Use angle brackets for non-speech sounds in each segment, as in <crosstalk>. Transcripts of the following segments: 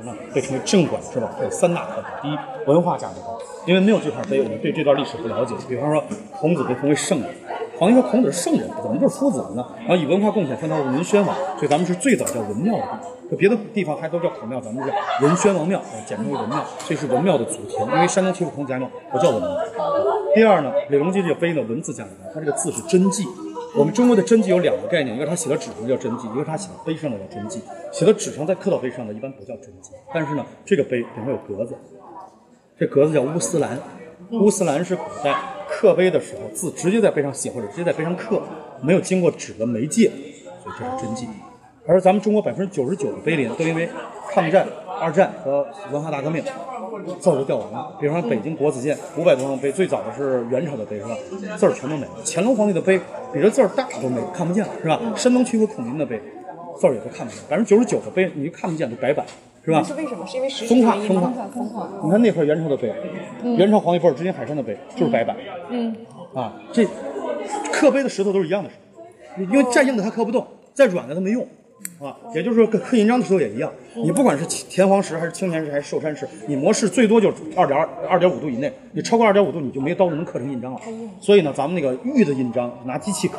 那被称为镇馆之宝，它有三大特点：第一，文化价值高，因为没有这块碑，我们对这段历史不了解。比方说，孔子被封为圣人，皇帝说孔子是圣人，怎么就是夫子了呢？然后以文化贡献封他为文宣王，所以咱们是最早叫文庙的地。就别的地方还都叫孔庙，咱们叫文宣王庙，简称为文庙，这是文庙的祖庭。因为山东曲阜孔子家庙不叫文庙。第二呢，李隆基这个碑呢，文字价值高，它这个字是真迹。我们中国的真迹有两个概念，一个它写在纸上叫真迹，一个它写在碑上的叫真迹。写在纸上再刻到碑上的一般不叫真迹，但是呢，这个碑顶上有格子，这格子叫乌丝兰，乌丝兰是古代刻碑的时候字直接在碑上写或者直接在碑上刻，没有经过纸的媒介，所以这是真迹。而咱们中国百分之九十九的碑林都因为抗战、二战和文化大革命。字都掉完了，比方说北京国子监五百多张碑，最早的是元朝的碑是吧？字儿全都没了。乾隆皇帝的碑比这字儿大都没看不见了是吧？山东曲阜孔明的碑字儿也都看不见，百分之九十九的碑你就看不见都白板是吧？是为什么？是因为时风化风化风化。你看那块元朝的碑，元朝皇帝波尔之金海山的碑就是白板。嗯。啊，这刻碑的石头都是一样的石头，因为再硬的它刻不动，再软的它没用。啊，也就是说，刻刻印章的时候也一样。你不管是田黄石还是青田石还是寿山石，你磨蚀最多就二点二二点五度以内。你超过二点五度，你就没刀子能刻成印章了。所以呢，咱们那个玉的印章拿机器刻，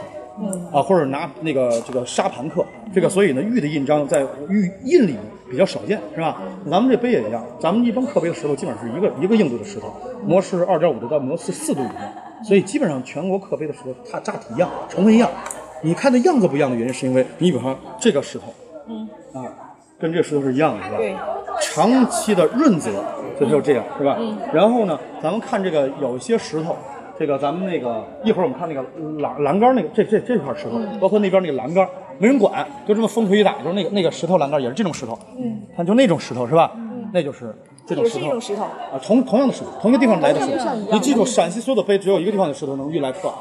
啊，或者拿那个这个沙盘刻。这个所以呢，玉的印章在玉印里比较少见，是吧？咱们这碑也一样，咱们一般刻碑的石头基本上是一个一个硬度的石头，磨蚀二点五度到磨蚀四度以内。所以基本上全国刻碑的石头它扎体一样，成分一样。你看的样子不一样的原因，是因为你比方这个石头，嗯，啊，跟这个石头是一样的，是吧？对。长期的润泽，所以就这样，是吧？嗯。然后呢，咱们看这个有一些石头，这个咱们那个一会儿我们看那个栏栏杆那个这这这块石头，包括那边那个栏杆，没人管，就这么风吹雨打，就是那个那个石头栏杆也是这种石头，嗯，看就那种石头是吧？嗯，那就是这种石头。这种石头。啊，同同样的石头，同一个地方来的石头。你记住，陕西所有的碑只有一个地方的石头能运来刻。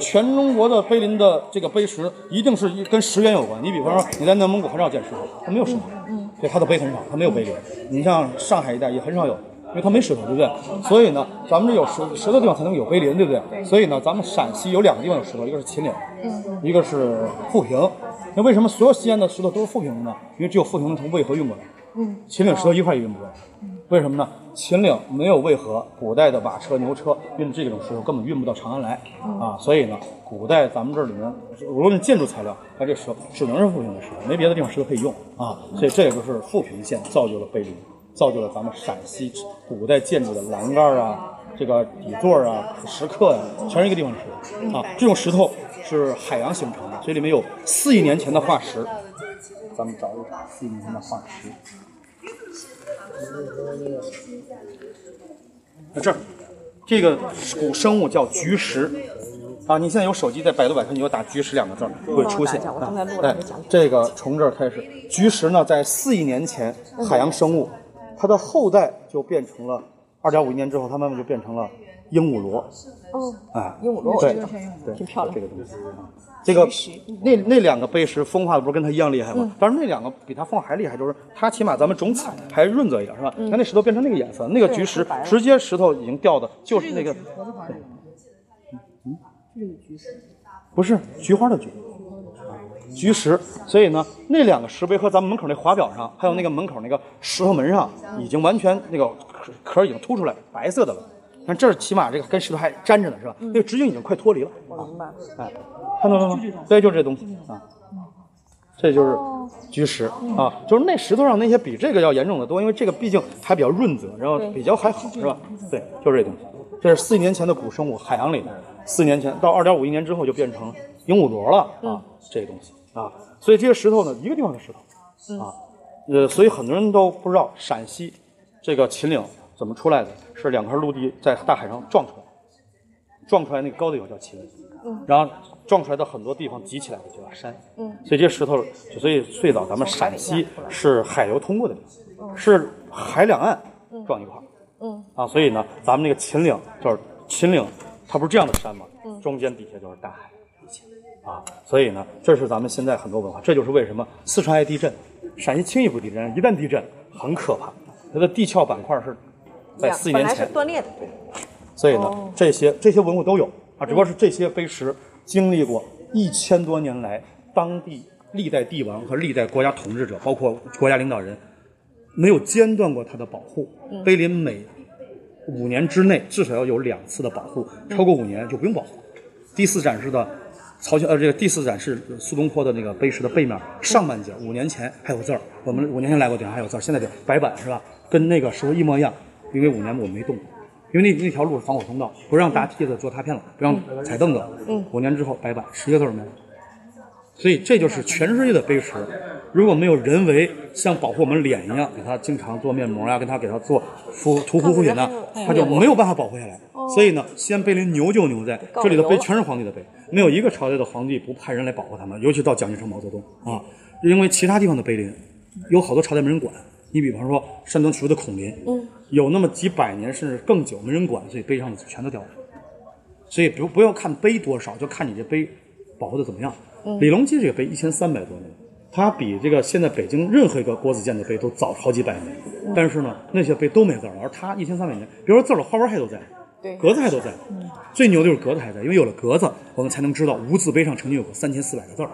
全中国的碑林的这个碑石一定是跟石源有关。你比方说你在内蒙古很少见石头，它没有石头，嗯，对，它的碑很少，它没有碑林。你像上海一带也很少有，因为它没石头，对不对？所以呢，咱们这有石石头地方才能有碑林，对不对？所以呢，咱们陕西有两个地方有石头，一个是秦岭，嗯，一个是富平。那为什么所有西安的石头都是富平的呢？因为只有富平能从渭河运过来，嗯，秦岭石头一块也运不过来。为什么呢？秦岭没有渭河，古代的瓦车、牛车运这种石头根本运不到长安来啊，所以呢，古代咱们这里面无论建筑材料，它这石头只能是富平的石头，没别的地方石头可以用啊，所以这也就是富平县造就了碑林，造就了咱们陕西古代建筑的栏杆啊，这个底座啊、石刻呀，全是一个地方的石头啊。这种石头是海洋形成的，所以里面有四亿年前的化石，咱们找一找四亿年前的化石。在这儿，这个古生物叫菊石啊！你现在有手机，在百度百科，你就打“菊石”两个字会出现。哎，这个从这儿开始，菊石呢，在四亿年前海洋生物，它的后代就变成了二点五亿年之后，它慢慢就变成了鹦鹉螺。哦，哎，鹦鹉螺，对对，挺漂亮。这个东西啊。这个那那两个碑石风化的不是跟它一样厉害吗？但是那两个比它风化还厉害，就是它起码咱们种彩还润泽一点，是吧？那那石头变成那个颜色，那个菊石直接石头已经掉的，就是那个。嗯，这个菊石不是菊花的菊，菊石。所以呢，那两个石碑和咱们门口那华表上，还有那个门口那个石头门上，已经完全那个壳壳已经凸出来，白色的了。但这儿起码这个跟石头还粘着呢，是吧？那个直径已经快脱离了。我明白。哎。看到了吗？对，就这东西啊，这就是菊石啊，就是那石头上那些比这个要严重的多，因为这个毕竟还比较润泽，然后比较还好，是吧？对，就是这东西。这是四亿年前的古生物，海洋里的。四年前到二点五亿年之后就变成鹦鹉螺了啊，这东西啊，所以这些石头呢，一个地方的石头啊，呃，所以很多人都不知道陕西这个秦岭怎么出来的，是两块陆地在大海上撞出来，撞出来那个高的有叫秦岭，然后。撞出来的很多地方挤起来的就叫山，嗯，所以这石头，所以最早咱们陕西是海流通过的地方，是海两岸撞一块儿，嗯，啊，所以呢，咱们那个秦岭就是秦岭，它不是这样的山吗？嗯，中间底下就是大海，啊，所以呢，这是咱们现在很多文化，这就是为什么四川爱地震，陕西轻易不地震，一旦地震很可怕，它的地壳板块是在四亿年前断裂的，对，所以呢，这些这些文物都有啊，只不过是这些碑石。经历过一千多年来，当地历代帝王和历代国家统治者，包括国家领导人，没有间断过它的保护。碑林每五年之内至少要有两次的保护，超过五年就不用保护。第四展示的曹县呃，这个第四展示苏东坡的那个碑石的背面上半截，五年前还有字儿，我们五年前来过，顶上还有字儿，现在就白板是吧？跟那个时候一模一样，因为五年我没动。因为那那条路是防火通道，不让搭梯子、坐踏片了，不让踩凳子。嗯，五年之后白板，十个字儿没了。所以这就是全世界的碑石，如果没有人为像保护我们脸一样，给它经常做面膜啊，跟它给它做敷涂护肤品呢，它就没有办法保护下来。所以呢，西安碑林牛就牛在这里的碑全是皇帝的碑，没有一个朝代的皇帝不派人来保护他们，尤其到蒋介石、毛泽东啊，因为其他地方的碑林有好多朝代没人管。你比方说山东曲阜的孔林，嗯，有那么几百年甚至更久没人管，所以碑上的全都掉了。所以不不要看碑多少，就看你这碑保护的怎么样。李隆基这个碑一千三百多年，它比这个现在北京任何一个国子监的碑都早好几百年。但是呢，那些碑都没字儿，而它一千三百年，比如说字儿的花纹还都在，对，格子还都在。最牛的就是格子还在，因为有了格子，我们才能知道无字碑上曾经有过三千四百个字儿。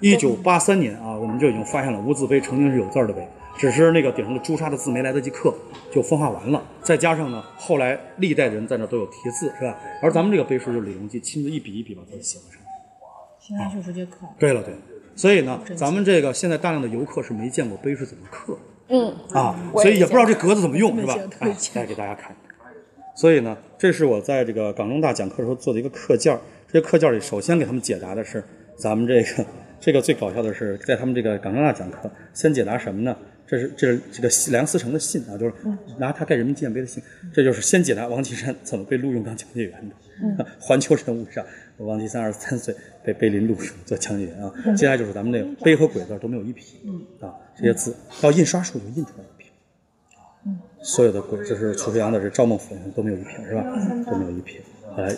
一九八三年啊，我们就已经发现了无字碑曾经是有字儿的碑。只是那个顶上的朱砂的字没来得及刻，就风化完了。再加上呢，后来历代人在那都有题字，是吧？而咱们这个碑书就是李隆基亲自一笔一笔把字写了上。现在就直接刻。对了，对。所以呢，咱们这个现在大量的游客是没见过碑是怎么刻，嗯啊，所以也不知道这格子怎么用，是吧？哎，来给大家看。所以呢，这是我在这个港中大讲课的时候做的一个课件这些课件里，首先给他们解答的是咱们这个这个最搞笑的是，在他们这个港中大讲课，先解答什么呢？这是这是这个梁思成的信啊，就是拿他盖人民纪念碑的信。这就是先解答王岐山怎么被录用当讲解员的。<laughs> 环球人物上，王岐山二十三岁被碑林录用做讲解员啊。接下来就是咱们那个碑和鬼字都没有一撇啊，这些字到印刷术就印出来一撇啊。所有的鬼，就是楚飞阳的这赵孟俯都没有一撇是吧？都没有一撇，来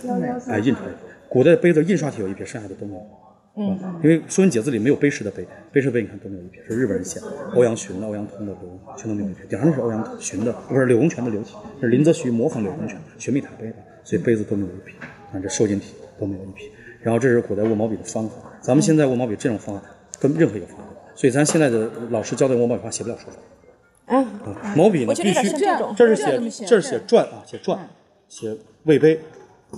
哎印出来。古代的碑的印刷体有一撇，剩下的都没有。嗯，因为《说文解字》里没有碑石的碑，碑石碑你看都没有一撇，是日本人写的，欧阳询的、欧阳通的刘全都没有一撇，顶上那是欧阳询的，不是柳公权的柳体，是林则徐模仿柳公权寻觅塔碑的，所以碑字都没有一撇，看这瘦金体都没有一撇。然后这是古代握毛笔的方法，咱们现在握毛笔这种方法跟任何一个方法，所以咱现在的老师教的握毛笔方法写不了书法。嗯，毛笔呢必须这是写这是写篆啊，写篆，写魏碑、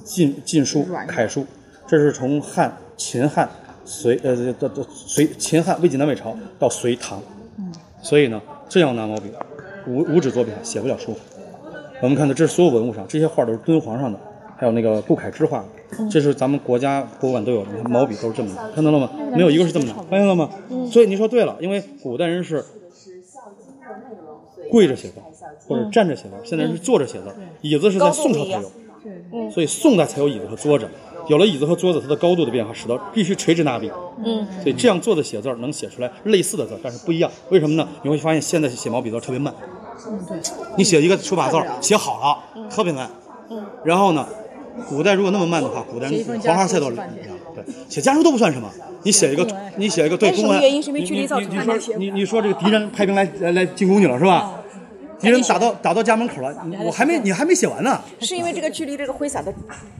晋晋书、楷书，这是从汉、秦汉。隋呃，到到隋秦汉魏晋南北朝到隋唐，嗯，所以呢，这样拿毛笔，五五指作笔写不了书。我们看到这所有文物上，这些画都是敦煌上的，还有那个顾恺之画，这是咱们国家博物馆都有的，你看毛笔都是这么拿，看到了吗？没有一个是这么拿，发现了吗？所以您说对了，因为古代人是跪着写字，或者站着写字，现在是坐着写字，椅子是在宋朝才有，所以宋代才有椅子和桌子。有了椅子和桌子，它的高度的变化，使得必须垂直拿笔。嗯，所以这样做的写字儿能写出来类似的字，但是不一样。为什么呢？你会发现现在写毛笔字特别慢。嗯，对。你写一个书法字写好了，特别慢。嗯。然后呢，古代如果那么慢的话，古代黄花菜都对，写家书都不算什么。你写一个，你写一个对公文。原因是因为距离造成你说你你说这个敌人派兵来来来进攻你了是吧？敌人打到打到家门口了，我还没你还没写完呢。是因为这个距离这个挥洒的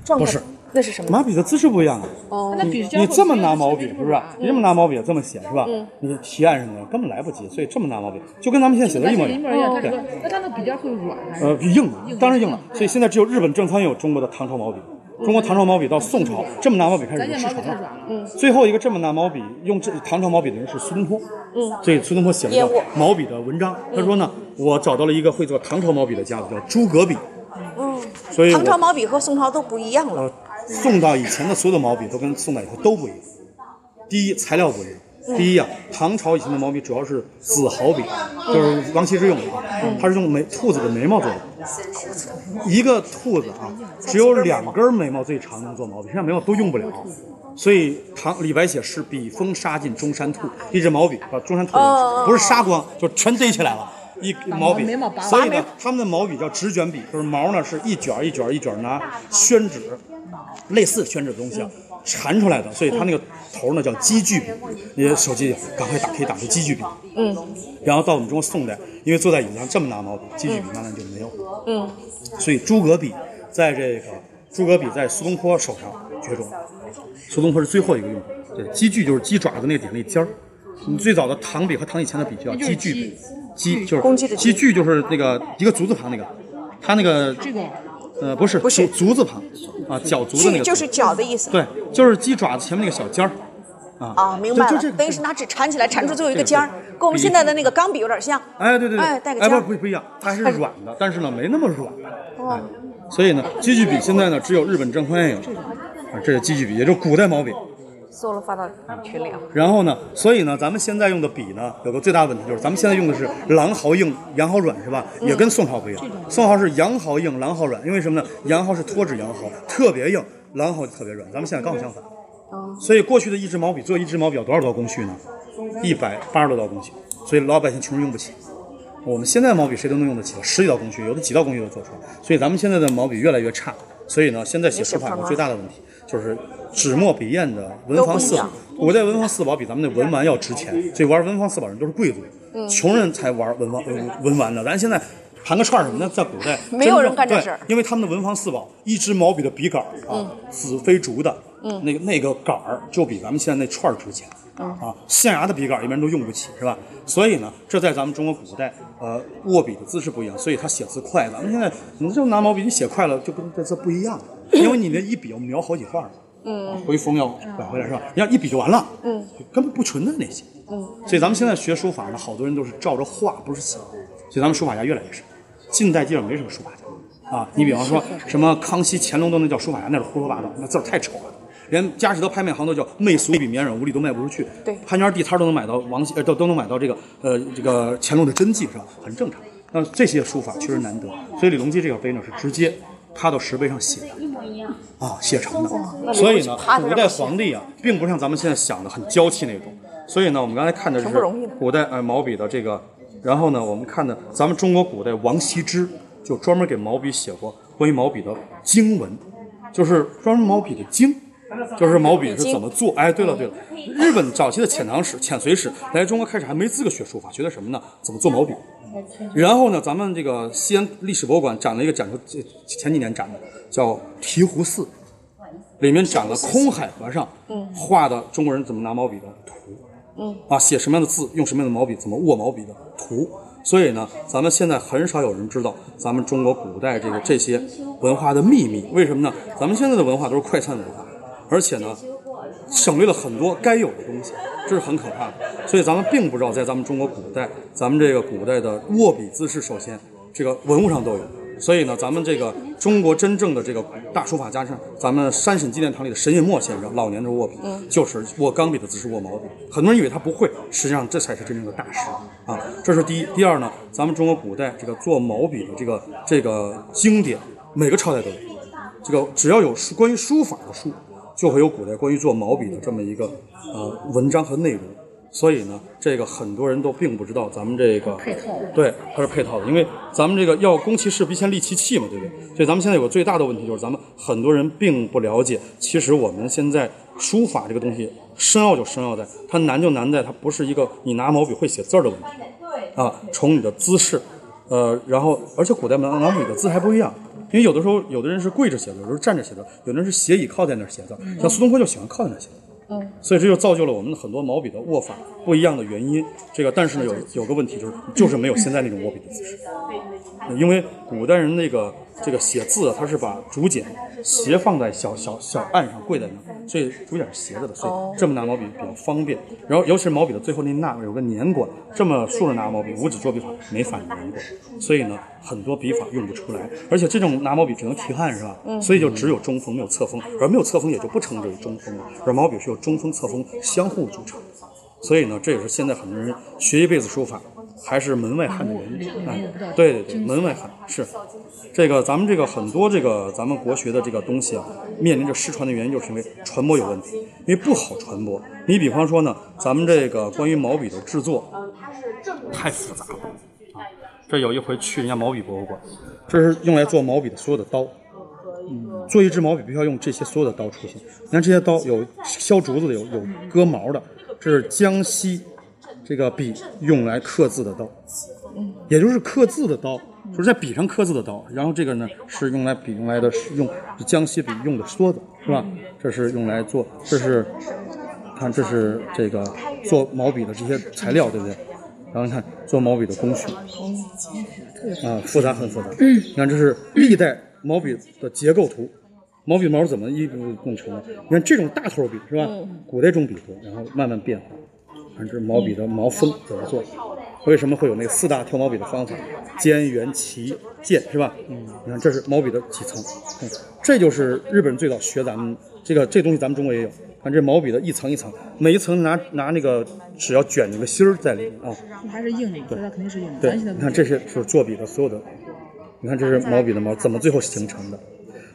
状态不是。那是什么？拿笔的姿势不一样啊！哦，你这么拿毛笔是不是？你这么拿毛笔这么写是吧？你提案什么的根本来不及，所以这么拿毛笔就跟咱们现在写的一模一样。对，那它那笔尖会软还是？呃，硬，当然硬了。所以现在只有日本正仓有中国的唐朝毛笔。中国唐朝毛笔到宋朝这么拿毛笔开始失传了。嗯。最后一个这么拿毛笔用这唐朝毛笔的人是苏东坡。嗯。所以苏东坡写了叫毛笔的文章。他说呢，我找到了一个会做唐朝毛笔的家伙，叫诸葛笔。嗯。所以唐朝毛笔和宋朝都不一样了。宋到以前的所有的毛笔都跟宋代以后都不一样。第一，材料不一样。第一啊，唐朝以前的毛笔主要是子毫笔，就是王羲之用的啊，它是用眉兔子的眉毛做的。一个兔子啊，只有两根眉毛最长能做毛笔，其他眉毛都用不了。所以唐李白写诗“笔锋杀尽中山兔”，一支毛笔把中山兔不是杀光，就全堆起来了。一毛笔，所以呢，他们的毛笔叫直卷笔，就是毛呢是一卷一卷一卷拿宣纸，类似宣纸的东西啊，缠出来的，所以它那个头呢叫积聚笔。你的手机赶快打，可以打出积聚笔。嗯。然后到我们中国宋代，因为坐在椅子上这么拿毛笔，积聚笔慢慢就没有了。嗯。所以诸葛笔在这个诸葛笔在苏东坡手上绝种，苏东坡是最后一个用的。对，积聚就是鸡爪子那个点那尖儿。你最早的唐笔和唐以前的笔叫积聚笔。机就是公鸡的鸡鸡具就是那个一个足字旁那个，它那个这个呃不是不是足足字旁啊，脚足的那个足就是脚的意思。对，就是鸡爪子前面那个小尖儿啊。啊，明白了等于是拿纸缠起来，缠出最后一个尖儿跟我们现在的那个钢笔有点像。哎，对对对，哎带个哎尖儿不不不一样，它还是软的，但是呢没那么软。哦，所以呢，鸡具笔现在呢只有日本正方有，啊，这是鸡具笔，也就是古代毛笔。搜了发到群里啊。然后呢，所以呢，咱们现在用的笔呢，有个最大的问题就是，咱们现在用的是狼毫硬，羊毫软，是吧？也跟宋朝不一样，宋朝是羊毫硬，狼毫软，因为什么呢？羊毫是脱脂羊毫，特别硬，狼毫就特别软。咱们现在刚好相反。所以过去的一支毛笔做一支毛笔要多少道工序呢？一百八十多道工序，所以老百姓穷人用不起。我们现在毛笔谁都能用得起，十几道工序，有的几道工序都做出来。所以咱们现在的毛笔越来越差。所以呢，现在写书法有个最大的问题就是纸墨笔砚的文房四宝。古代文房四宝比咱们的文玩要值钱，所以玩文房四宝人都是贵族，穷人才玩文房文文玩的。咱现在盘个串儿什么的，在古代没有人干这事因为他们的文房四宝，一支毛笔的笔杆儿啊，紫飞竹的，那个那个杆儿就比咱们现在那串儿值钱。啊，象牙的笔杆儿一般人都用不起，是吧？所以呢，这在咱们中国古代，呃，握笔的姿势不一样，所以他写字快。咱们现在你就拿毛笔，你写快了就跟这字不一样，因为你那一笔要描好几画儿。嗯，回风要拐回来是吧？你要一笔就完了，嗯，根本不存在那些。嗯，所以咱们现在学书法呢，好多人都是照着画，不是写，所以咱们书法家越来越少。近代基本没什么书法家啊。你比方说什么康熙、乾隆都能叫书法家，那是胡说八道，那字儿太丑了。连佳士得拍卖行都叫媚俗，一笔绵软无力，都卖不出去。对潘家地摊都能买到王羲，呃，都都能买到这个呃这个乾隆的真迹是吧？很正常。那这些书法确实难得，所以李隆基这个碑呢是直接趴到石碑上写的，一模一样啊，写成的。所以呢，古代皇帝啊，并不像咱们现在想的很娇气那种。所以呢，我们刚才看的是古代呃毛笔的这个，然后呢，我们看的咱们中国古代王羲之就专门给毛笔写过关于毛笔的经文，就是专门毛笔的经。就是毛笔是怎么做？哎，对了对了，日本早期的遣唐使、遣隋使来中国开始还没资格学书法，学的什么呢？怎么做毛笔？然后呢，咱们这个西安历史博物馆展了一个展出，这前几年展的叫醍醐寺，里面展了空海和尚画的中国人怎么拿毛笔的图，嗯，啊，写什么样的字，用什么样的毛笔，怎么握毛笔的图。所以呢，咱们现在很少有人知道咱们中国古代这个这些文化的秘密。为什么呢？咱们现在的文化都是快餐文化，而且呢，省略了很多该有的东西，这是很可怕的。所以咱们并不知道，在咱们中国古代，咱们这个古代的握笔姿势，首先这个文物上都有。所以呢，咱们这个中国真正的这个大书法家上，咱们山沈纪念堂里的沈尹默先生，老年的握笔，就是握钢笔的姿势握毛笔。很多人以为他不会，实际上这才是真正的大师啊！这是第一。第二呢，咱们中国古代这个做毛笔的这个这个经典，每个朝代都有。这个只要有书关于书法的书，就会有古代关于做毛笔的这么一个呃文章和内容。所以呢，这个很多人都并不知道咱们这个配套的对，它是配套的，因为咱们这个要攻其势必先利其器嘛，对不对？所以咱们现在有个最大的问题就是，咱们很多人并不了解，其实我们现在书法这个东西深奥就深奥在它难就难在它不是一个你拿毛笔会写字儿的问题啊，从你的姿势，呃，然后而且古代拿拿毛笔的字还不一样。因为有的时候，有的人是跪着写字，有的时候站着写字，有的人是斜倚靠在那儿写字，像苏东坡就喜欢靠在那儿写字。所以这就造就了我们很多毛笔的握法不一样的原因。这个，但是呢，有有个问题就是，就是没有现在那种握笔的姿势。因为古代人那个这个写字啊，他是把竹简斜放在小小小案上，跪在那儿，所以竹简是斜着的，所以这么拿毛笔比较方便。然后，尤其是毛笔的最后那捺有个年管，这么竖着拿毛笔，五指捉笔法没法年管，所以呢，很多笔法用不出来。而且这种拿毛笔只能提汗是吧？所以就只有中锋没有侧锋，而没有侧锋也就不称之为中锋了。而毛笔是由中锋、侧锋相互组成。所以呢，这也是现在很多人学一辈子书法，还是门外汉的原因。哎，对对对，门外汉是这个咱们这个很多这个咱们国学的这个东西啊，面临着失传的原因，就是因为传播有问题，因为不好传播。你比方说呢，咱们这个关于毛笔的制作太复杂了啊。这有一回去人家毛笔博物馆，这是用来做毛笔的所有的刀。做一支毛笔必须要用这些所有的刀出现。你看这些刀有削竹子的，有有割毛的，这是江西这个笔用来刻字的刀，也就是刻字的刀，就是在笔上刻字的刀。然后这个呢是用来笔用来的，是用江西笔用的梭子，是吧？这是用来做，这是看这是这个做毛笔的这些材料，对不对？然后你看做毛笔的工序，啊，复杂很复杂。你看这是历代毛笔的结构图，毛笔毛是怎么一弄成的？你看这种大头笔是吧？古代中笔多，然后慢慢变化。看这毛笔的毛锋怎么做？为什么会有那四大挑毛笔的方法？尖、圆、齐、剑是吧？嗯，你看这是毛笔的几层，嗯，这就是日本人最早学咱们这个这东西，咱们中国也有。看这毛笔的一层一层，每一层拿拿那个纸要卷那个芯儿在里面啊。还是硬的，所以它肯定是硬的。对，你看这些是做笔的所有的，你看这是毛笔的毛怎么最后形成的？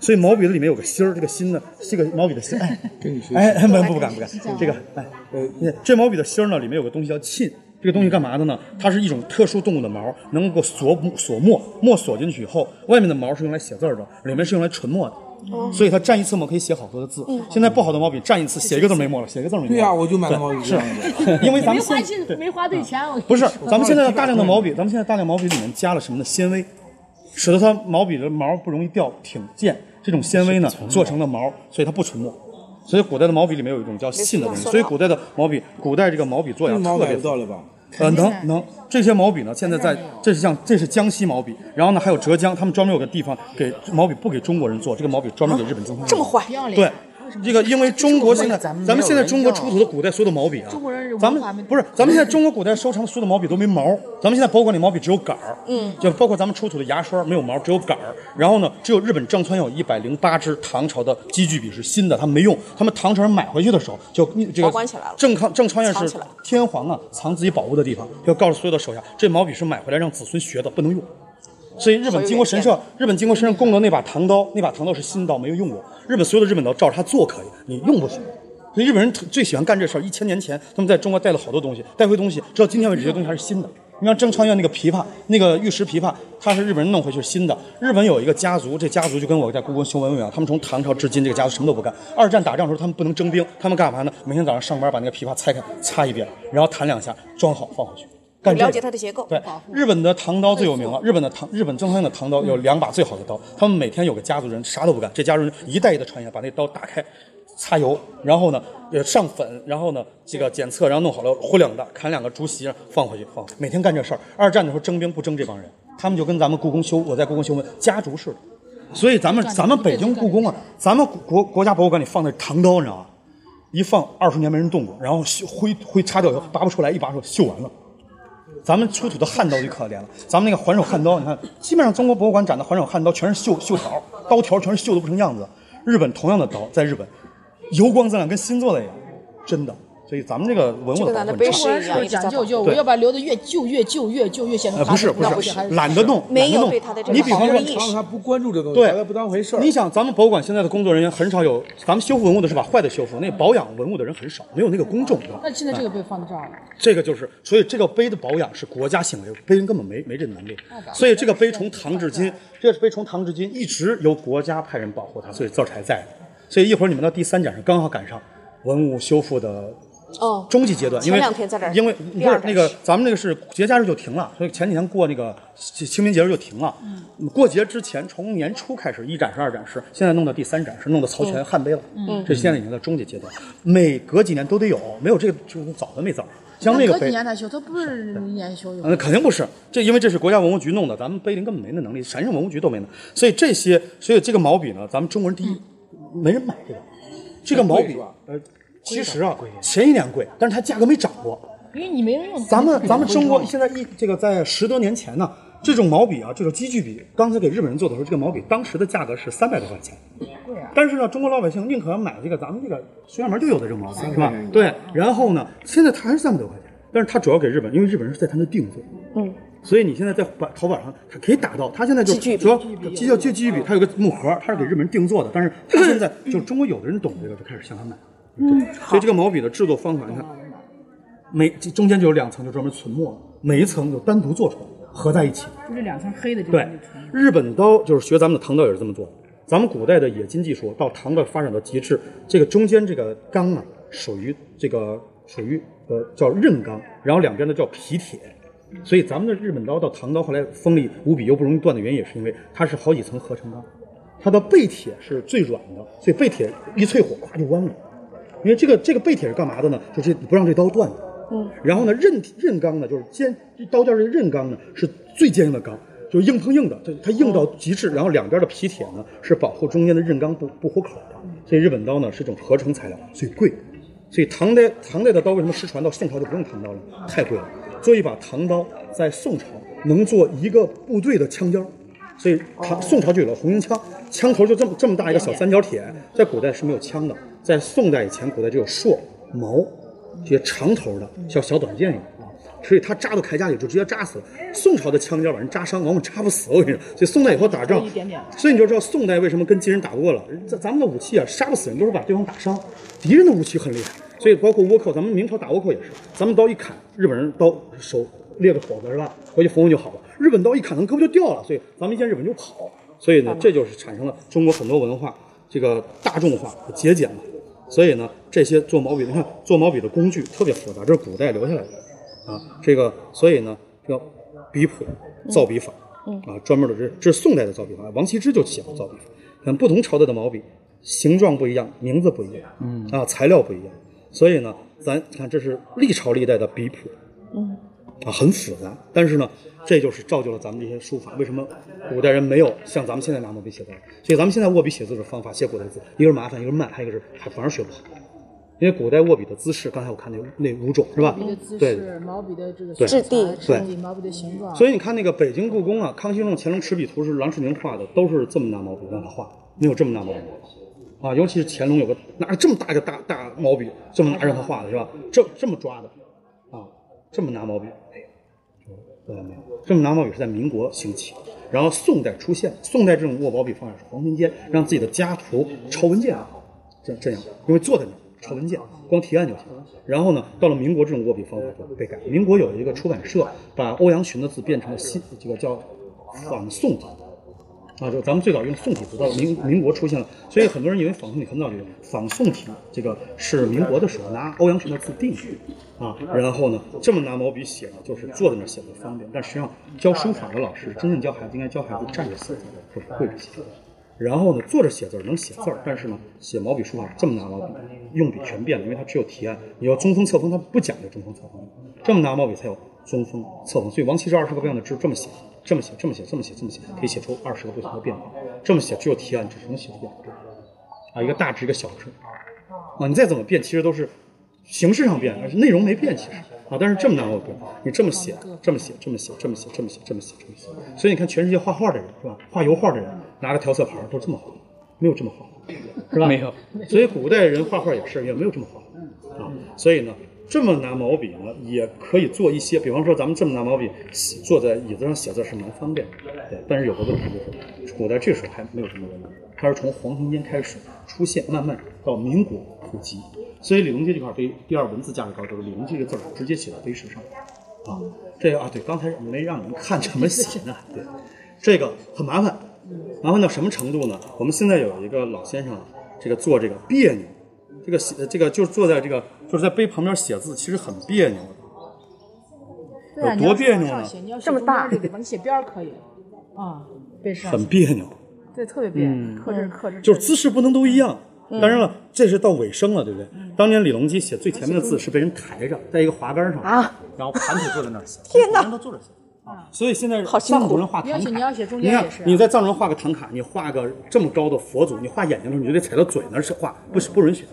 所以毛笔的里面有个芯儿，这个芯呢，这个毛笔的芯，哎，跟你说，哎不不敢不敢，这个哎，呃，这毛笔的芯儿呢，里面有个东西叫沁，这个东西干嘛的呢？它是一种特殊动物的毛，能够锁锁墨，墨锁进去以后，外面的毛是用来写字儿的，里面是用来存墨的。所以它蘸一次墨可以写好多的字。现在不好的毛笔蘸一次写一个字没墨了，写一个字没墨了。对呀、我就买了毛笔是。因为咱们没花现在，没花对钱。我不是，<laughs> 咱们现在的大量的毛笔，咱们现在大量毛笔里面加了什么呢？纤维，使得它毛笔的毛不容易掉、挺健。这种纤维呢，做成了毛，所以它不纯墨。所以古代的毛笔里面有一种叫信的东西，所以古代的毛笔，古代这个毛笔做呀特别了吧？呃，能能，这些毛笔呢，现在在这是像这是江西毛笔，然后呢还有浙江，他们专门有个地方给毛笔不给中国人做，这个毛笔专门给日本进行这么坏。对，这个因为中国现在，咱们咱们现在中国出土的古代所有的毛笔啊，中国人咱们不是，咱们现在中国古代收藏的所有的毛笔都没毛，咱们现在博物馆里毛笔只有杆儿，嗯，就包括咱们出土的牙刷没有毛，只有杆儿。然后呢，只有日本正川有一百零八支唐朝的积具笔是新的，他们没用，他们唐朝人买回去的时候就这个正康正川院是天皇啊藏自己宝物的地方，就告诉所有的手下，这毛笔是买回来让子孙学的，不能用。所以日本靖国神社，日本靖国神社供的那把唐刀，那把唐刀是新刀，没有用过。日本所有的日本刀照着它做可以，你用不行。所以日本人最喜欢干这事儿。一千年前，他们在中国带了好多东西，带回东西，直到今天为止，这些东西还是新的。你像正昌院那个琵琶，那个玉石琵琶，它是日本人弄回去是新的。日本有一个家族，这家族就跟我在故宫修文物一样，他们从唐朝至今，这个家族什么都不干。二战打仗的时候，他们不能征兵，他们干嘛呢？每天早上上班把那个琵琶拆开，擦一遍，然后弹两下，装好放回去。干这个了解它的结构。对，日本的唐刀最有名了。日本的唐，日本正昌院的唐刀有两把最好的刀，他们每天有个家族人啥都不干，这家族人一代一代传下来，把那刀打开，擦油，然后呢，呃上粉，然后呢这个检测，然后弄好了糊两的，砍两个竹席放回去放，每天干这事儿。二战的时候征兵不征这帮人，他们就跟咱们故宫修，我在故宫修文家族似的。所以咱们咱们北京故宫啊，咱们国国家博物馆里放的唐刀，你知道吗？一放二十年没人动过，然后锈灰灰擦掉以后拔不出来，一拔手锈完了。咱们出土的汉刀就可怜了，咱们那个环手汉刀，你看，基本上中国博物馆展的环手汉刀全是锈锈条，刀条全是锈的不成样子。日本同样的刀，在日本油光锃亮，跟新做的一样，真的。所以咱们这个文物就跟咱的的保护很差。碑石一样，中国人是一直在保讲究就，对我要把留的越旧越旧越旧越显得呃，不是不是不，是懒得弄，没有懒得弄对它的这个你比方说他不关注这东西，对不当回事儿。你想，咱们博物馆现在的工作人员很少有，咱们修复文物的是把坏的修复，那保养文物的人很少，没有那个公众。对吧那现在这个被放在这儿了，这个就是，所以这个碑的保养是国家行为，碑人根本没没这能力。所以这个碑从唐至今，这个碑从唐至今一直由国家派人保护它，所以字儿才在。所以一会儿你们到第三讲上刚好赶上文物修复的哦中级阶段，因为前两天在这儿因为不是那个咱们那个是节假日就停了，所以前几天过那个清清明节日就停了。嗯，过节之前从年初开始一展示、二展示，现在弄到第三展示，弄到曹全汉碑了。嗯，这现在已经到中级阶段，每隔几年都得有，没有这个就早的没早。像那个隔几碑，年才修，它不是一年修有。嗯，肯定不是，这因为这是国家文物局弄的，咱们碑林根本没那能力，陕西省文物局都没那，所以这些，所以这个毛笔呢，咱们中国人第一，没人买这个，这个毛笔呃，其实啊，前一年贵，但是它价格没涨过。因为你没人用。咱们咱们中国现在一这个在十多年前呢，这种毛笔啊，这种积具笔，刚才给日本人做的时候，这个毛笔当时的价格是三百多块钱。但是呢，中国老百姓宁可买这个咱们这个随便门就有的这种毛笔，是吧？对。然后呢，现在它还是三百多块钱，但是它主要给日本，因为日本人是在它那定做。嗯。所以你现在在把淘宝上，它可以打到，它现在就主要积叫积积具笔，它有个木盒，它是给日本人定做的，但是它现在 <laughs> 就中国有的人懂这个，就开始向他买。嗯。所以这个毛笔的制作方法，你看。每这中间就有两层，就专门存墨，每一层就单独做出来，合在一起。就这两层黑的这对。，日本刀就是学咱们的唐刀也是这么做的。咱们古代的冶金技术到唐的发展到极致，这个中间这个钢啊，属于这个属于呃叫刃钢，然后两边的叫皮铁。所以咱们的日本刀到唐刀后来锋利无比又不容易断的原因，也是因为它是好几层合成钢，它的背铁是最软的，所以背铁一淬火咵就弯了。因为这个这个背铁是干嘛的呢？就是不让这刀断的。嗯，然后呢，刃刃钢呢，就是尖刀尖儿这刃钢呢是最坚硬的钢，就是硬碰硬的，它它硬到极致。然后两边的皮铁呢是保护中间的刃钢不不糊口的，所以日本刀呢是一种合成材料，所以贵。所以唐代唐代的刀为什么失传到宋朝就不用唐刀了？太贵了。做一把唐刀在宋朝能做一个部队的枪尖儿，所以唐宋朝就有了红缨枪，枪头就这么这么大一个小三角铁，在古代是没有枪的，在宋代以前，古代只有槊、矛这些长头的，像小短剑一样啊。所以它扎到铠甲里就直接扎死了。宋朝的枪尖把人扎伤，往往扎不死。我跟你说，所以宋代以后打仗所以你就知道宋代为什么跟金人打不过了。咱咱们的武器啊，杀不死人，都是把对方打伤。敌人的武器很厉害，所以包括倭寇，咱们明朝打倭寇也是，咱们刀一砍，日本人刀手裂个口子是吧？回去缝缝就好了。日本刀一砍，咱胳膊就掉了，所以咱们一见日本就跑。所以呢，这就是产生了中国很多文化这个大众化和节俭嘛。所以呢，这些做毛笔，你看做毛笔的工具特别复杂，这是古代留下来的啊。这个，所以呢，这个笔谱、造笔法，啊，专门的这这是宋代的造笔法，王羲之就写过造笔法。看不同朝代的毛笔，形状不一样，名字不一样，嗯啊，材料不一样。所以呢，咱看这是历朝历代的笔谱，嗯啊，很复杂。但是呢，这就是造就了咱们这些书法。为什么古代人没有像咱们现在拿毛笔写字？所以咱们现在握笔写字的方法，写古代字，一个是麻烦，一个是慢，还有一个是还反而学不好。因为古代握笔的姿势，刚才我看那那五种是吧毛笔的姿？对，势，毛笔的这个对质地毛笔的形状，所以你看那个北京故宫啊，康熙用乾隆持笔图是郎世宁画的，都是这么拿毛笔让他画，没有这么拿毛笔啊。尤其是乾隆有个拿着这么大一个大大毛笔，这么拿让他画的是吧？这这么抓的啊，这么拿毛笔没有，没有，这么拿毛笔是在民国兴起，然后宋代出现，宋代这种握毛笔方法是黄庭坚让自己的家徒抄文件，这这样，因为坐在那儿抄文件，光提案就行。然后呢，到了民国，这种握笔方法就被改。民国有一个出版社把欧阳询的字变成了新这个叫仿宋体。啊，就咱们最早用宋体字，到了民民国出现了，所以很多人以为仿宋体很早就有，仿宋体这个是民国的时候拿欧阳询的字定的啊，然后呢这么拿毛笔写呢，就是坐在那儿写的方便，但实际上教书法的老师真正教孩子应该教孩子站着写字，或者跪着写。然后呢，坐着写字能写字儿，但是呢，写毛笔书法这么拿毛笔，用笔全变了，因为它只有提案，你要中锋侧锋，它不讲究中锋侧锋，这么拿毛笔才有中锋侧锋。所以王羲之二十个不一样的字这么写，这么写，这么写，这么写，这么写，可以写出二十个不同的变化。这么写只有提案，只能写出两个啊，一个大值，一个小值啊，你再怎么变，其实都是形式上变，而是内容没变，其实啊，但是这么难我变，你这么写，这么写，这么写，这么写，这么写，这么写，这么写，所以你看全世界画画的人是吧？画油画的人拿个调色盘都这么画，没有这么画，是吧？没有。所以古代人画画也是，也没有这么画啊。所以呢，这么拿毛笔呢，也可以做一些，比方说咱们这么拿毛笔坐在椅子上写字是蛮方便的，对。但是有个问题就是，古代这时候还没有什么文明，它是从黄庭坚开始出现，慢慢到民国普及。所以李隆基这块碑第二文字价值高，就是李隆基这个字儿直接写在碑石上啊。这个啊，对，刚才没让你们看怎么写呢，<laughs> 对，这个很麻烦，麻烦到什么程度呢？我们现在有一个老先生，这个做这个别扭，这个写这个就是坐在这个就是在碑旁边写字，其实很别扭的，啊，有多别扭呢这么大你写边儿可以啊，背上很别扭，对，特别别，克制克制，就是姿势不能都一样。当然了，这是到尾声了，对不对？当年李隆基写最前面的字是被人抬着，在一个滑杆上啊，然后盘腿坐在那儿写，<laughs> 天哪人都坐着写啊。所以现在藏族人画唐卡，你要写中你看间也是啊你在藏族人画个唐卡，你画个这么高的佛祖，你画眼睛的时候，你就得踩到嘴那儿去画，不是不允许的。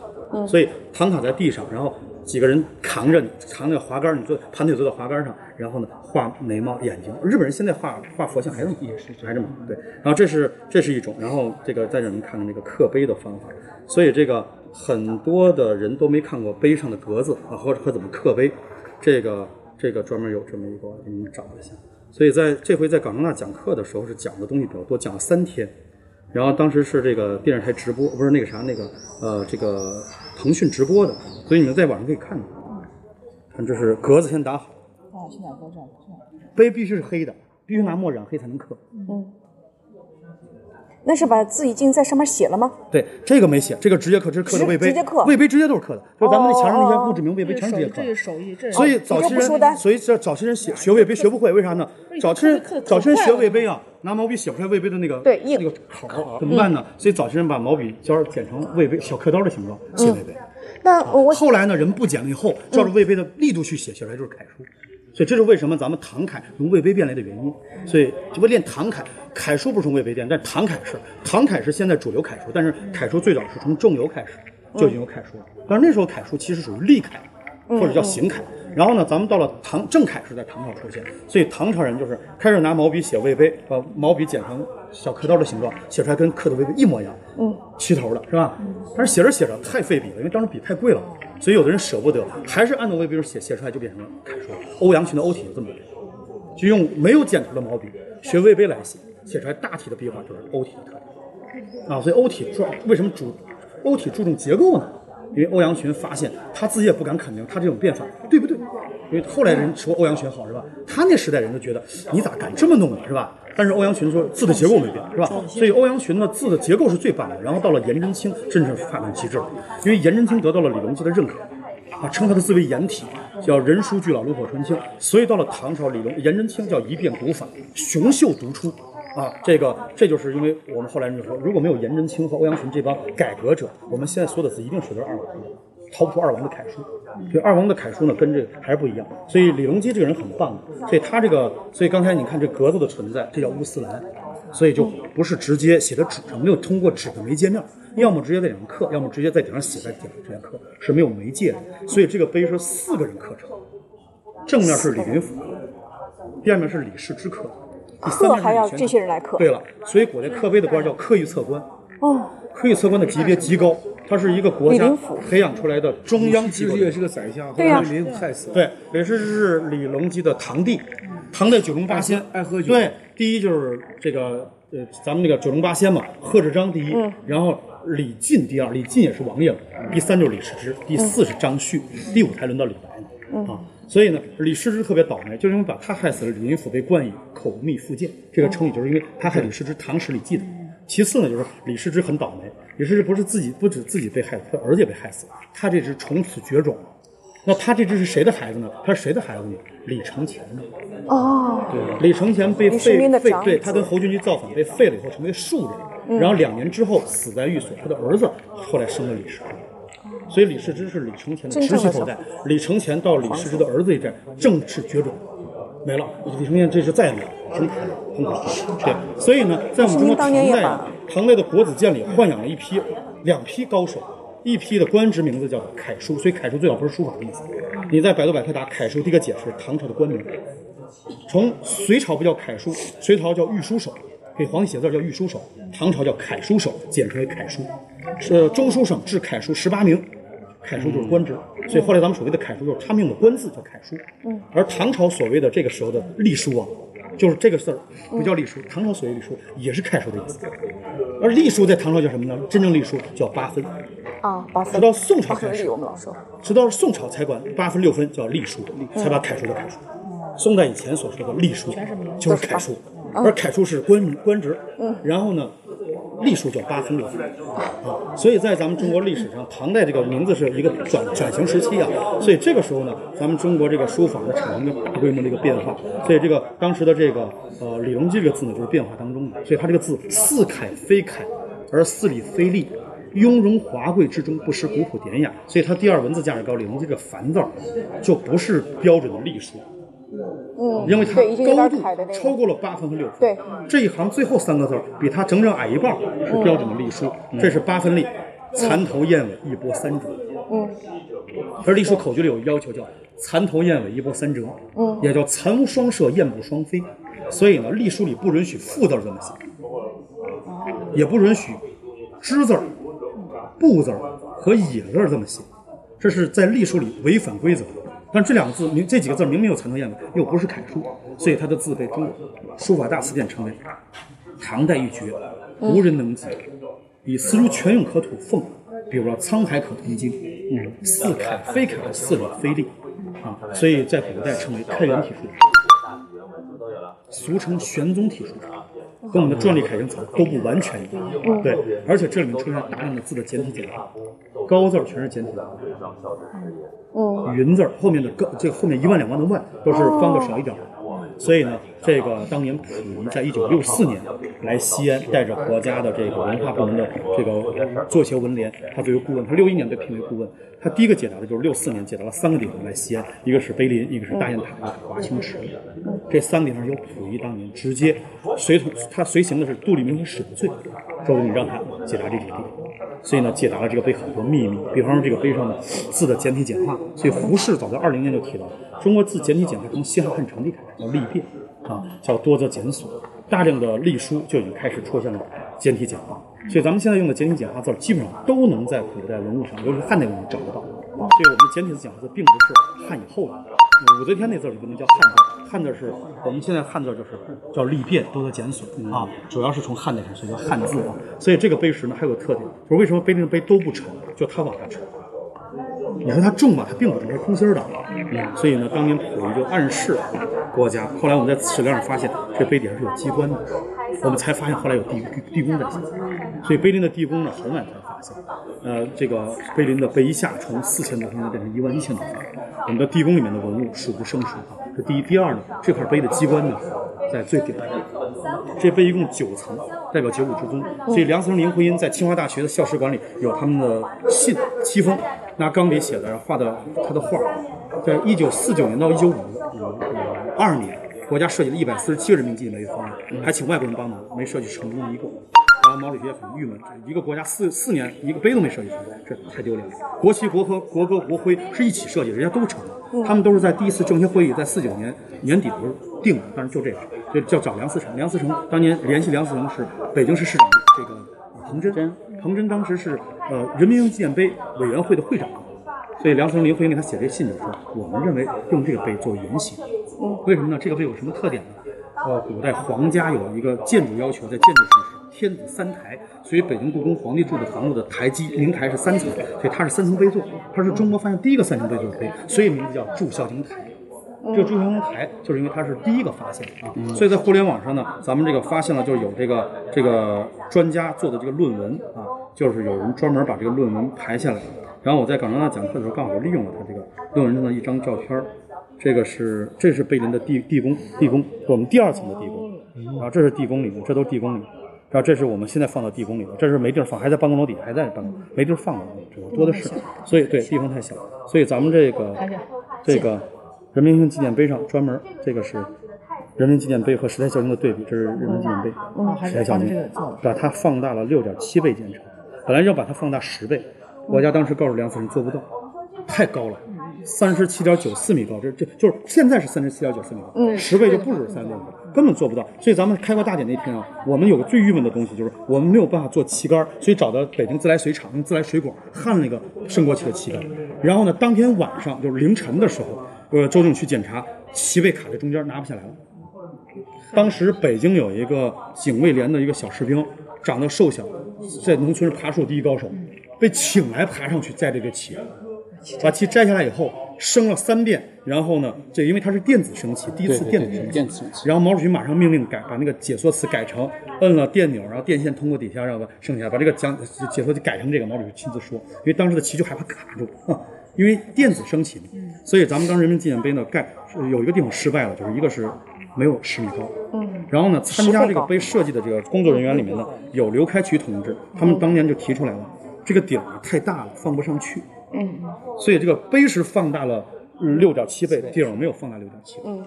所以唐卡在地上，然后几个人扛着你，扛着滑杆，你坐盘腿坐在滑杆上，然后呢画眉毛、眼睛。日本人现在画画佛像还这么也是还这么对。然后这是这是一种，然后这个再让您看看这个刻碑的方法。所以这个很多的人都没看过碑上的格子啊，或者和怎么刻碑。这个这个专门有这么一个，我给你们找一下。所以在这回在港中大讲课的时候是讲的东西比较多，讲了三天。然后当时是这个电视台直播，不是那个啥那个呃这个腾讯直播的，所以你们在网上可以看到。看这是格子先打好，啊，现在搁这儿这样碑必须是黑的，必须拿墨染黑才能刻。嗯那是把字已经在上面写了吗？对，这个没写，这个直接刻，这是刻的魏碑，直接刻魏碑直接都是刻的，就咱们那墙上那些哦墓志铭魏碑全是直接刻的是手艺，这。是手艺，这是所以早期人，所以这早期人写学魏碑学不会，为啥呢？早期人早期人学魏碑啊，拿毛笔写不出来魏碑的那个那个口儿，怎么办呢？所以早期人把毛笔尖儿剪成魏碑小刻刀的形状写魏碑，那我我后来呢，人不剪了以后，照着魏碑的力度去写，写出来就是楷书。所以这是为什么咱们唐楷从魏碑变来的原因。所以这不练唐楷，楷书不是从魏碑变，但唐楷是，唐楷是现在主流楷书，但是楷书最早是从仲由开始就已经有楷书了。但是那时候楷书其实属于隶楷，或者叫行楷。然后呢，咱们到了唐正楷是在唐朝出现，所以唐朝人就是开始拿毛笔写魏碑，把毛笔剪成小刻刀的形状，写出来跟刻的魏碑一模一样，嗯，齐头的是吧？但是写着写着太费笔了，因为当时笔太贵了，所以有的人舍不得，还是按照魏碑写写出来就变成了楷书。欧阳询的欧体就这么来，就用没有剪头的毛笔学魏碑来写，写出来大体的笔法就是欧体的特点啊。所以欧体说为什么主欧体注重结构呢？因为欧阳询发现他自己也不敢肯定他这种变法对不对，因为后来人说欧阳询好是吧？他那时代人就觉得你咋敢这么弄呢是吧？但是欧阳询说字的结构没变是吧？所以欧阳询的字的结构是最棒的。然后到了颜真卿，真是发展极致了，因为颜真卿得到了李隆基的认可，啊，称他的字为颜体，叫人书俱老，炉火纯青。所以到了唐朝，李隆颜真卿叫一变古法，雄秀独出。啊，这个这就是因为我们后来人就说，如果没有颜真卿和欧阳询这帮改革者，我们现在所有的字一定写的是二王的，逃不出二王的楷书。所以二王的楷书呢，跟这个还是不一样。所以李隆基这个人很棒，所以他这个，所以刚才你看这格子的存在，这叫乌丝兰，所以就不是直接写在纸上，没有通过纸的媒介面，要么直接在顶上刻，要么直接在顶上写，在顶上直接刻，是没有媒介的。所以这个碑是四个人刻成，正面是李云甫，第二面是李世之刻。第三还要这些人来刻。对了，所以古代刻碑的官叫刻御册官，哦，刻御册官的级别极高，他是一个国家培养出来的中央机构的人。其实也是个宰相，后对呀来被林害死了。对，李世之是李隆基的堂弟，唐代九龙八仙，爱喝酒对，第一就是这个呃，咱们那个九龙八仙嘛，贺知章第一，然后李进第二，李进也是王爷了，第三就是李世之，第四是张旭，第五才轮到李白呢，啊。所以呢，李世之特别倒霉，就是因为把他害死了，李林甫被冠以口蜜腹剑这个成语，就是因为他害李世之，《唐史》里记的。其次呢，就是李世之很倒霉，李世之不是自己不止自己被害死，他儿子也被害死了，他这只从此绝种了。那他这只是谁的孩子呢？他是谁的孩子呢？李承乾的。哦，对李承乾被废废，对他跟侯君集造反被废了以后成为庶人，然后两年之后死在寓所，他的儿子后来生了李世之。所以李世之是李承乾的直系后代，李承乾到李世之的儿子一代正式绝种，没了。李承乾这是再也没有，很可很可惜。对，所以呢，在我们中国唐代啊，唐代的国子监里豢养了一批两批高手，一批的官职名字叫楷书，所以楷书最早不是书法的意思。你在百度百科打楷书，第一个解释唐朝的官名。从隋朝不叫楷书，隋朝叫御书手，给皇帝写字叫御书手，唐朝叫楷书手，简称为楷书。是中书省制楷书十八名，楷书就是官职，所以后来咱们所谓的楷书就是他们用的官字叫楷书。嗯，而唐朝所谓的这个时候的隶书啊，就是这个字儿不叫隶书，唐朝所谓隶书也是楷书的意思。而隶书在唐朝叫什么呢？真正隶书叫八分，啊，八分。直到宋朝开始我们老说。直到宋朝才管八分六分叫隶书，才把楷书叫楷书。宋代以前所说的隶书就是楷书，而楷书是官官职，然后呢，隶书叫八分六分啊。所以在咱们中国历史上，唐代这个名字是一个转转型时期啊。所以这个时候呢，咱们中国这个书法呢产生了大规模的一个变化。所以这个当时的这个呃李隆基这个字呢，就是变化当中的。所以他这个字似楷非楷，而似隶非隶。雍容华贵之中不失古朴典雅，所以它第二文字价值高。李隆基这个“繁”字就不是标准的隶书，嗯，因为它高度。超过了八分和六分。对，这一行最后三个字儿比它整整矮一半，是标准的隶书，这是八分隶，蚕头燕尾一波三折。嗯，而隶书口诀里有要求叫蚕头燕尾一波三折，嗯，也叫蚕无双射，燕不双飞。所以呢，隶书里不允许副字这么写，也不允许之字儿、不字儿和也字儿这么写，这是在隶书里违反规则的。但这两个字明这几个字明明有蚕头燕尾，又不是楷书，所以他的字被中国书法大词典称为唐代一绝，无人能及。以丝如泉涌可吐凤，比如说沧海可通经，嗯，似楷非楷，似隶非隶，啊，所以在古代称为开元体书，俗称玄宗体书，跟我们的篆隶楷行词都不完全一样。对，而且这里面出现大量的字的简体简化，高字儿全是简体的，嗯，云字儿后面的高，这个后面一万两万的万都是方的少一点儿。所以呢，这个当年溥仪在一九六四年来西安，带着国家的这个文化部门的这个作协文联，他作为顾问，他六一年被聘为顾问，他第一个解答的就是六四年解答了三个地方来西安，一个是碑林，一个是大雁塔，一个是华清池。这三个地方由溥仪当年直接随同他随行的是杜立明和史不粹，说你让他解答这几个地方。所以呢，解答了这个碑很多秘密，比方说这个碑上的字的简体简化。所以胡适早在二零年就提到，中国字简体简化从西汉汉成帝开始叫隶变啊，叫多则简索，大量的隶书就已经开始出现了简体简化。所以咱们现在用的简体简化字儿，基本上都能在古代文物上，尤其是汉代文物找得到。所以我们的简体字简化字并不是汉以后的。武则天那字儿就不能叫汉字，汉字是我们现在汉字就是叫隶变，多则简损啊，主要是从汉代开始，所以叫汉字啊。所以这个碑石呢还有个特点，就是为什么碑林的碑都不沉，就它往下沉。你说它重吧，它并不重，它是空心儿的。嗯，所以呢，当年溥仪就暗示国家。后来我们在史料上发现，这碑底下是有机关的，我们才发现后来有地地宫在下。所以碑林的地宫呢，很晚才发现。呃，这个碑林的碑一下从四千多平方变成一万一千多方，我们的地宫里面的文物数不胜数啊。这第一，第二呢，这块碑的机关呢，在最顶端。这碑一共九层，代表九五之尊。所以梁思成、林徽因在清华大学的校史馆里有他们的信七封，拿钢笔写的，然后画的他的画。在一九四九年到一九五五二年，国家设计了一百四十七个人民纪念碑方案，还请外国人帮忙，没设计成功一个。然后毛主席也很郁闷，一个国家四四年一个碑都没设计出来，这太丢脸了。国旗、国歌、国歌、国徽是一起设计，人家都成了，他们都是在第一次政协会议在四九年年底的时候定的，但是就这个，就叫找梁思成。梁思成当年联系梁思成是北京市市长这个彭真，彭真当时是呃人民英雄纪念碑委员会的会长。所以梁思成、林徽因给他写这信就是说，我们认为用这个碑作为原型。为什么呢？这个碑有什么特点呢？呃，古代皇家有一个建筑要求，在建筑上是天子三台，所以北京故宫皇帝住的房子的台基灵台是三层，所以它是三层碑座，它是中国发现第一个三层碑座的碑，所以名字叫祝孝经台。这个祝孝经台就是因为它是第一个发现啊，所以在互联网上呢，咱们这个发现了就是有这个这个专家做的这个论文啊，就是有人专门把这个论文排下来。然后我在港中大讲课的时候，刚好利用了他这个论文上的一张照片儿，这个是这是碑林的地地宫，地宫我们第二层的地宫，然后这是地宫里面，这都是地宫里面，然后这是我们现在放到地宫里的，这是没地儿放，还在办公楼底下，还在办公，没地儿放了，这个多的是，所以对地方太小，所以咱们这个这个人民英雄纪念碑上专门这个是人民纪念碑和时代效应的对比，这是人民纪念碑，时代效应，把它放大了六点七倍建成，本来要把它放大十倍。国家当时告诉梁思成做不到，太高了，三十七点九四米高，这这就是现在是三十七点九四米高，十倍就不止三十六米，根本做不到。所以咱们开国大典那天啊，我们有个最郁闷的东西，就是我们没有办法做旗杆，所以找到北京自来水厂用自来水管焊那个升国旗的旗杆。然后呢，当天晚上就是凌晨的时候，呃，周总去检查，旗被卡在中间，拿不下来了。当时北京有一个警卫连的一个小士兵，长得瘦小，在农村是爬树第一高手。被请来爬上去摘这个旗，把旗摘下来以后升了三遍，然后呢，这因为它是电子升旗，第一次电子升旗，然后毛主席马上命令改，把那个解说词改成摁了电钮，然后电线通过底下让它升起来，把这个讲解说就改成这个，毛主席亲自说，因为当时的旗就害怕卡住，因为电子升旗嘛，所以咱们当时人民纪念碑呢盖有一个地方失败了，就是一个是没有十米高，嗯，然后呢，参加这个碑设计的这个工作人员里面呢有刘开渠同志，他们当年就提出来了。这个顶太大了，放不上去。嗯，所以这个碑是放大了六点七倍，顶没有放大六点七倍。嗯，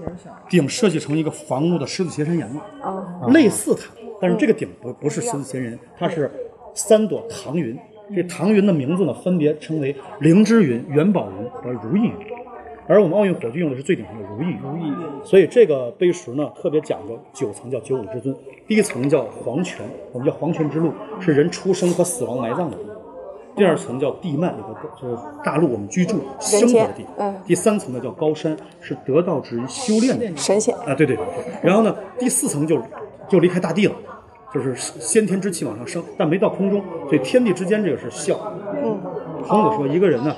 顶设计成一个房屋的狮子斜山岩了。哦，类似它，但是这个顶不不是狮子斜岩，它是三朵唐云。这唐云的名字呢，分别称为灵芝云、元宝云和如意云。而我们奥运火炬用的是最顶上的如意如意，所以这个碑石呢特别讲究九层叫九五之尊，第一层叫黄泉，我们叫黄泉之路，是人出生和死亡埋葬的地方。第二层叫地幔，有个就是大陆我们居住生活的地方。嗯。第三层呢叫高山，是得道之人修炼的神仙啊，对对对。然后呢，第四层就就离开大地了，就是先天之气往上升，但没到空中，所以天地之间这个是孝。嗯。孔子说，一个人呢，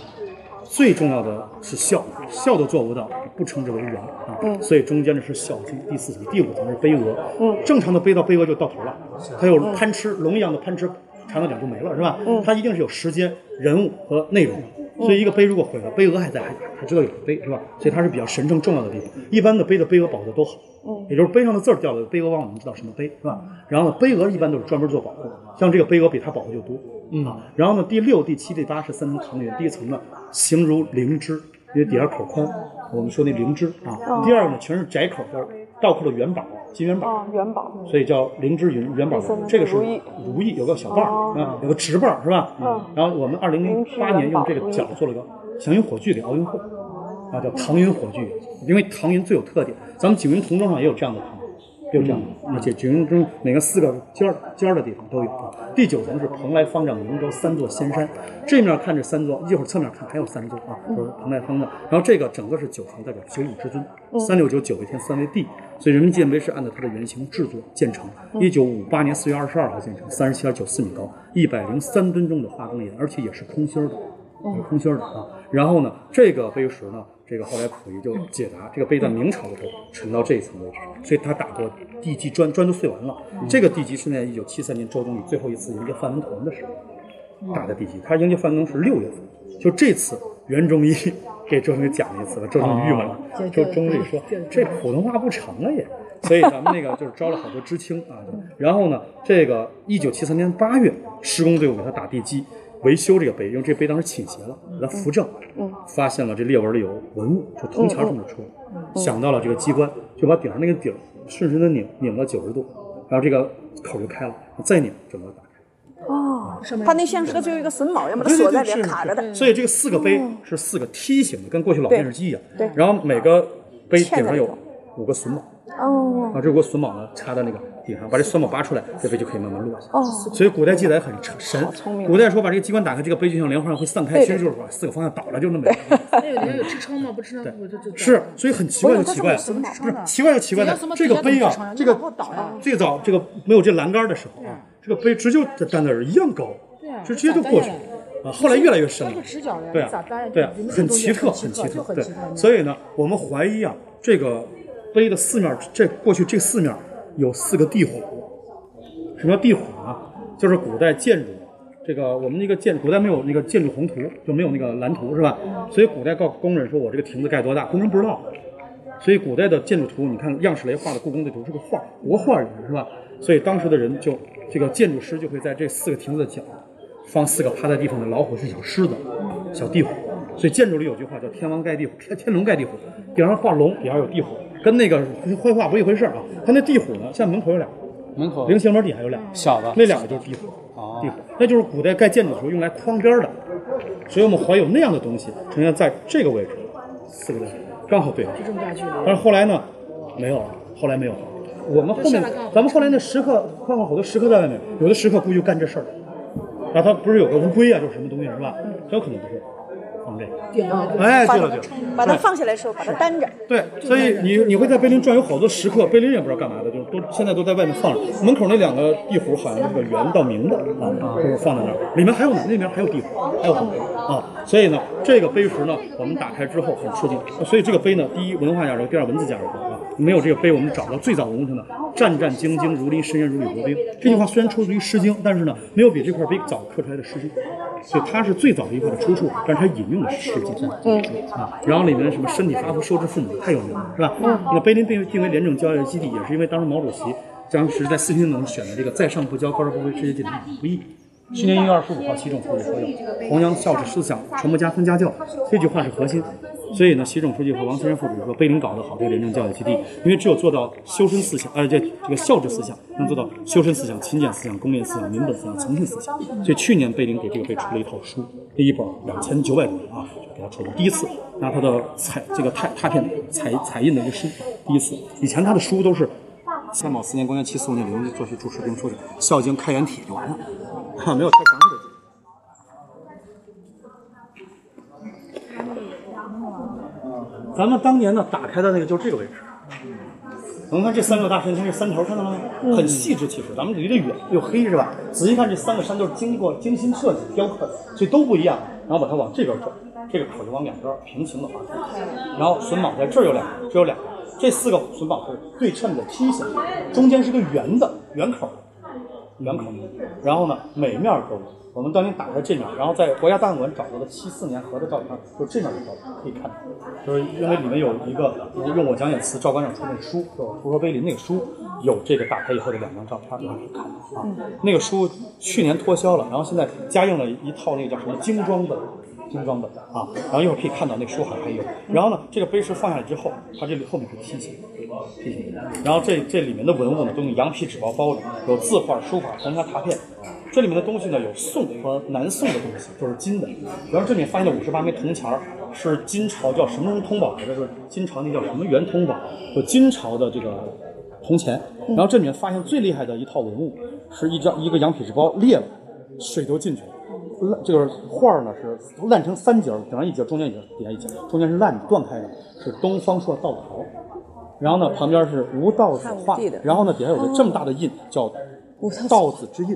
最重要的是孝，孝都做不到，不称之为人啊。嗯。所以中间的是孝经，第四层、第五层是碑额。嗯。正常的碑到碑额就到头了，它有贪吃，龙一样的攀螭。长到点就没了，是吧？嗯，它一定是有时间、人物和内容，所以一个碑如果毁了，碑额还在，还还知道有个碑，是吧？所以它是比较神圣重要的地方。一般的碑的碑额保护的都好，嗯，也就是碑上的字儿掉了，碑额往往能知道什么碑，是吧？然后呢，碑额一般都是专门做保护，像这个碑额比它保护就多，嗯。然后呢，第六、第七、第八是三层唐云，第一层呢形如灵芝，因为底下口宽，我们说那灵芝啊。第二个呢，全是窄口，叫倒扣的元宝，金元宝。哦，元宝，所以叫灵芝云元宝这个是如意如意，有个小棒儿哦。啊，有个直棒儿是吧？嗯。然后我们二零零八年用这个角做了个祥云火炬给奥运会，啊，叫唐云火炬，因为唐云最有特点，咱们景云童装上也有这样的唐。也有这样的，而且九云中每个四个尖儿尖儿的地方都有啊。第九层是蓬莱方丈瀛洲三座仙山，这面看这三座，一会儿侧面看还有三座啊，就是蓬莱方丈。然后这个整个是九层，代表九五至尊，三六九九为天，三为地，所以人民纪念碑是按照它的原型制作建成。一九五八年四月二十二号建成，三十七点九四米高，一百零三吨重的花岗岩，而且也是空心儿的。是空心儿的啊。然后呢，这个碑石呢，这个后来溥仪就解答，这个碑在明朝的时候沉到这一层位置，所以他打过地基砖，砖都碎完了。这个地基是在一九七三年周总理最后一次迎接范文同的时候打的地基，他迎接范文同是六月份，就这次袁仲义给周总理讲了一次了，周总理郁闷了，周周总理说这普通话不成了也。所以咱们那个就是招了好多知青啊，然后呢，这个一九七三年八月，施工队伍给他打地基，维修这个碑，因为这碑当时倾斜了，给它扶正，发现了这裂纹里有文物，就铜钱这么出。来，想到了这个机关，就把顶上那个顶儿顺时针拧，拧到九十度，然后这个口就开了，再拧，整个打开。哦，它那像是个就有一个榫卯一样，把它对对锁在里面卡着的。所以这个四个碑是四个梯形的，跟过去老电视机一样。对。然后每个碑顶上有五个榫卯，哦。啊，这五个榫卯呢插在那个顶上，把这榫卯拔出来，这碑就可以慢慢落下。哦，所以古代记载很神聪明，古代说把这个机关打开，这个碑就像莲花上会散开，其实就是把四个方向倒了，就那么。那有人有支撑吗？不支撑我就就是所以很奇怪就奇怪，不是？奇怪就奇怪在底下怎么这个碑啊，这个最早这个没有这栏杆的时候啊，这个碑直就站那儿一样高对啊，就直接就过去了啊，后来越来越深了那个。直角呀，对啊对啊很奇特，很奇特，对。所以呢，我们怀疑啊，这个碑的四面，这过去这四面有四个地虎。什么叫地虎呢？就是古代建筑，这个我们那个建，古代没有那个建筑宏图，就没有那个蓝图，是吧？所以古代告工人说我这个亭子盖多大，工人不知道。所以古代的建筑图，你看样式雷画的故宫的图是个画，国画也是是吧？所以当时的人就这个建筑师就会在这四个亭子的角放四个趴在地上的老虎是小狮子、小地虎。所以建筑里有句话叫“天王盖地虎，天天龙盖地虎”，顶上画龙，底下有地虎，跟那个绘画不是一回事啊。它那地虎呢，像门口有俩，门口菱形门底下有俩，小的那两个就是地虎，地虎，那就是古代盖建筑的时候用来框边的，所以我们怀有那样的东西呈现在这个位置，四个位置刚好对。这么大距离，但是后来呢，没有了，后来没有了。我们后面咱们后来那石刻放了好多石刻在外面，有的石刻估计就干这事儿。然后它不是有个乌龟啊，就是什么东西是吧？很有可能不是放这个。哎，对了对了，把它放下来的时候，把它担着。对，所以你你会在碑林转有好多石刻，碑林也不知道干嘛的，就都现在都在外面放着。门口那两个地虎好像是个圆到明的啊，就是放在那儿，里面还有呢，那边还有地虎，还有很多啊。所以呢，这个碑石呢，我们打开之后很吃惊。所以这个碑呢，第一文化价值，第二文字价值啊。没有这个碑，我们找到最早文物上的“战战兢兢，如临深渊，如履薄冰”这句话虽然出自于《诗经》，但是呢，没有比这块碑早刻出来的《诗经》，所以它是最早的一块的出处，但是它引用的是《诗经》。嗯啊，然后里面什么身体发肤受之父母太有名了，是吧？那碑林被定为廉政教育基地，也是因为当时毛主席当时在四平农选的这个“在上不骄，高而不卑，世界尽力不易”。去年一月二十五号，习总书记说要弘扬孝治思想，传播家风家教，这句话是核心。所以呢，习总书记和王岐山副主席说，碑林搞得好，这个廉政教育基地，因为只有做到修身思想，呃，这这个孝治思想，能做到修身思想、勤俭思想、公廉思想、民本思想、诚信思想。所以去年碑林给这个碑出了一套书，这一本两千九百多啊，给他出了第一次拿他的彩这个拓拓片彩彩印的一个书，第一次。以前他的书都是乾卯四年，公元七四五年，刘作序注释并出去，《孝经开元帖》就完了，哈，没有太详细的记载。咱们当年呢打开的那个就是这个位置。我们看这三个大山，看这山头看到了吗？很细致，其实咱们离得远又黑是吧？仔细看这三个山都是经过精心设计雕刻的，所以都不一样。然后把它往这边转，这个口就往两边平行的划开。然后榫卯在这儿有两个，这有两个，这四个榫卯是对称的梯形，中间是个圆的圆口，圆口。然后呢，每面都有。我们当年打开这面，然后在国家档案馆找到的七四年合的照片，就是这面的照片可以看到，就是因为里面有一个用我讲演词赵馆长出那个书，就是《胡说碑林》那个书，有这个打开以后的两张照片，大家可以看到啊。那个书去年脱销了，然后现在加印了一套那个叫什么精装的精装本啊。然后一会儿可以看到那书好像还有。然后呢，这个碑石放下来之后，它这里后面是梯形，梯形。然后这这里面的文物呢，都用羊皮纸包包着，有字画、书法、铜沙拓片。这里面的东西呢，有宋和南宋的东西，就是金的。然后这里面发现的五十八枚铜钱儿，是金朝叫什么什么通宝来着？是金朝那叫什么元通宝？就金朝的这个铜钱。然后这里面发现最厉害的一套文物，是一张一个羊皮纸包裂了，水都进去了。烂这个画儿呢是烂成三截儿，顶上一截，中间一截，底下一截，中间是烂的断开的，是东方朔道袍。然后呢，旁边是吴道子画然后呢底下有个这么大的印叫道子之印。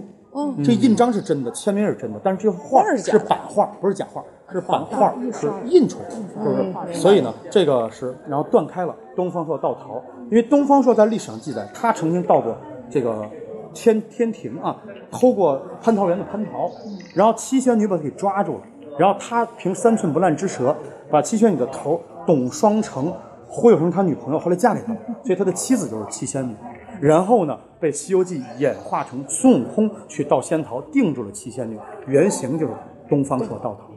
这印章是真的，签名是真的，但是这个画画是假的是版画，不是假画，是版画，是印出来的，是不是？所以呢，这个是然后断开了。东方朔道陶，因为东方朔在历史上记载，他曾经到过这个天天庭啊，偷过蟠桃园的蟠桃，然后七仙女把他给抓住了，然后他凭三寸不烂之舌，把七仙女的头董双成忽悠成他女朋友，后来嫁给他了，所以他的妻子就是七仙女。然后呢，被《西游记》演化成孙悟空去盗仙桃，定住了七仙女，原型就是东方朔道陶。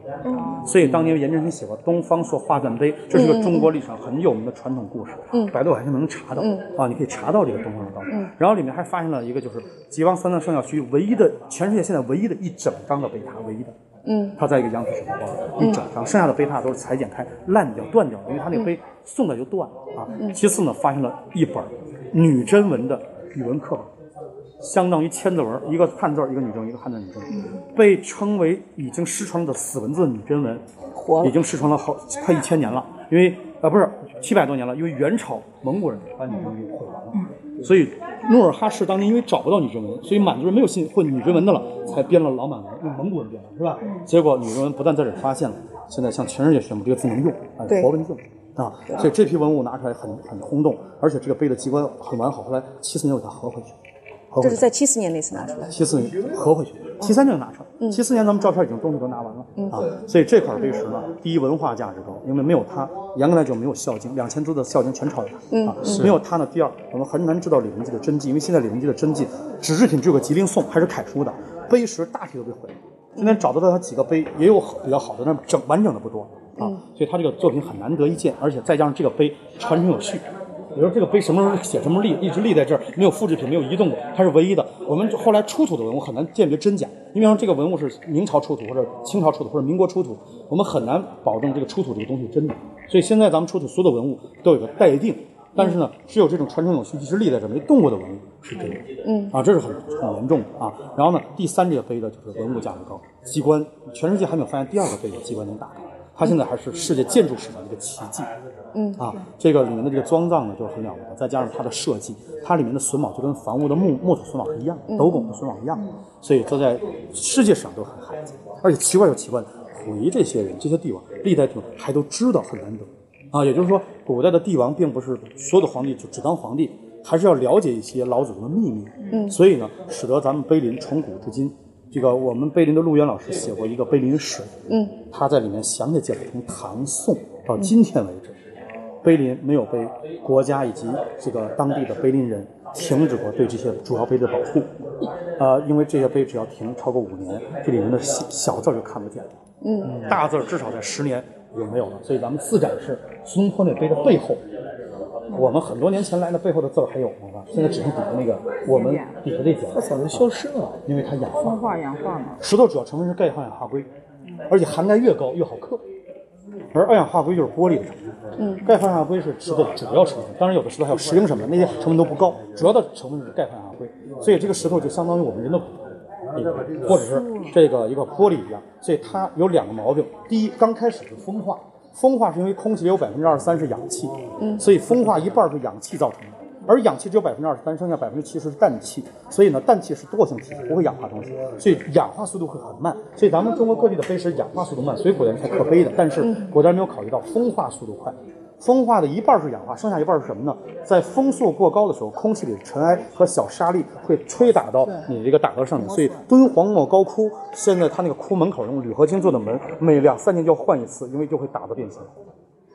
所以当年颜真卿写过《东方朔画赞碑》，这是个中国历史上很有名的传统故事。百度还是能查到啊，你可以查到这个东方朔道陶。然后里面还发现了一个，就是吉王三藏圣教区唯一的，全世界现在唯一的一整张的碑塔，唯一的。嗯，它在一个羊皮纸包包一整张，剩下的碑塔都是裁剪开、烂掉、断掉的，因为它那个碑送的就断了啊。其次呢，发现了一本女真文的语文课本。相当于千字文，一个汉字儿，一个女真，一个汉字女真，被称为已经失传的死文字女真文，已经失传了好快一千年了。因为呃不是七百多年了，因为元朝蒙古人把女真给毁完了，所以努尔哈赤当年因为找不到女真文，所以满族人没有信混女真文的了，才编了老满文，用蒙古文编的是吧？结果女真文不但在这儿发现了，现在向全世界宣布这个字能用，啊，对活文字。啊，所以这批文物拿出来很很轰动，而且这个碑的机关很完好，后来七四年给它合回去，合回去这是。在七四年那次拿出来的。七四年合回去，七三年就拿出来。七四年咱们照片已经东西都拿完了、啊，所以这块碑石呢，第一文化价值高，因为没有它，严格来讲没有《孝经》，两千多的《孝经》全抄的它、啊，没有它呢。第二，我们很难知道李隆基的真迹，因为现在李隆基的真迹纸质品只有个吉林颂，还是楷书的，碑石大体都被毁了。今天找得到它几个碑，也有比较好的，但整完整的不多啊，所以他这个作品很难得一见，而且再加上这个碑传承有序。比如说这个碑什么时候写，什么时候立，一直立在这儿，没有复制品，没有移动过，它是唯一的。我们后来出土的文物很难鉴别真假，因为说这个文物是明朝出土，或者清朝出土，或者民国出土，我们很难保证这个出土这个东西是真的。所以现在咱们出土所有的文物都有个待定，但是呢，只有这种传承有序、一直立在这儿没动过的文物是真的。嗯，啊，这是很很严重的啊。然后呢，第三这个碑的就是文物价值高，机关全世界还没有发现第二个碑有机关能打开。它现在还是世界建筑史上的一个奇迹。嗯啊，这个里面的这个装藏呢，就是很了不得，再加上它的设计，它里面的榫卯就跟房屋的木木头榫卯是一样，斗拱的榫卯一样，所以这在世界史上都很罕见。而且奇怪就奇怪，回这些人、这些帝王，历代帝王还都知道，很难得啊。也就是说，古代的帝王并不是所有的皇帝就只当皇帝，还是要了解一些老祖宗的秘密。嗯，所以呢，使得咱们碑林从古至今。这个我们碑林的陆渊老师写过一个碑林史，嗯，他在里面详细介绍从唐宋到今天为止，碑林没有被国家以及这个当地的碑林人停止过对这些主要碑的保护，呃，因为这些碑只要停超过五年，这里面的小小字就看不见了，嗯，大字至少在十年也没有了，所以咱们自展示苏东坡那碑的背后。我们很多年前来的背后的字儿还有吗？现在只剩底下那个我们底下这节，它早就消失了。因为它氧化。化氧化嘛。石头主要成分是钙化氧化硅，而且含钙越高越好刻。而二氧化硅就是玻璃的成分，嗯，钙化氧化硅是石头的主要成分。当然有的石头还有石英什么的，那些成分都不高，主要的成分是钙化氧化硅。所以这个石头就相当于我们人的骨头，或者是这个一个玻璃一样。所以它有两个毛病：第一，刚开始是风化，风化是因为空气里有百分之二十三是氧气，嗯，所以风化一半是氧气造成的。而氧气只有百分之二十三，剩下百分之七十是氮气，所以呢，氮气是惰性气体，不会氧化东西，所以氧化速度会很慢。所以咱们中国各地的碑石氧化速度慢，所以古代人才刻碑的。但是古代人没有考虑到风化速度快，风化的一半是氧化，剩下一半是什么呢？在风速过高的时候，空气里的尘埃和小沙粒会吹打到你这个打嗝上面，所以敦煌莫高窟现在它那个窟门口用铝合金做的门，每两三年就要换一次，因为就会打到变形，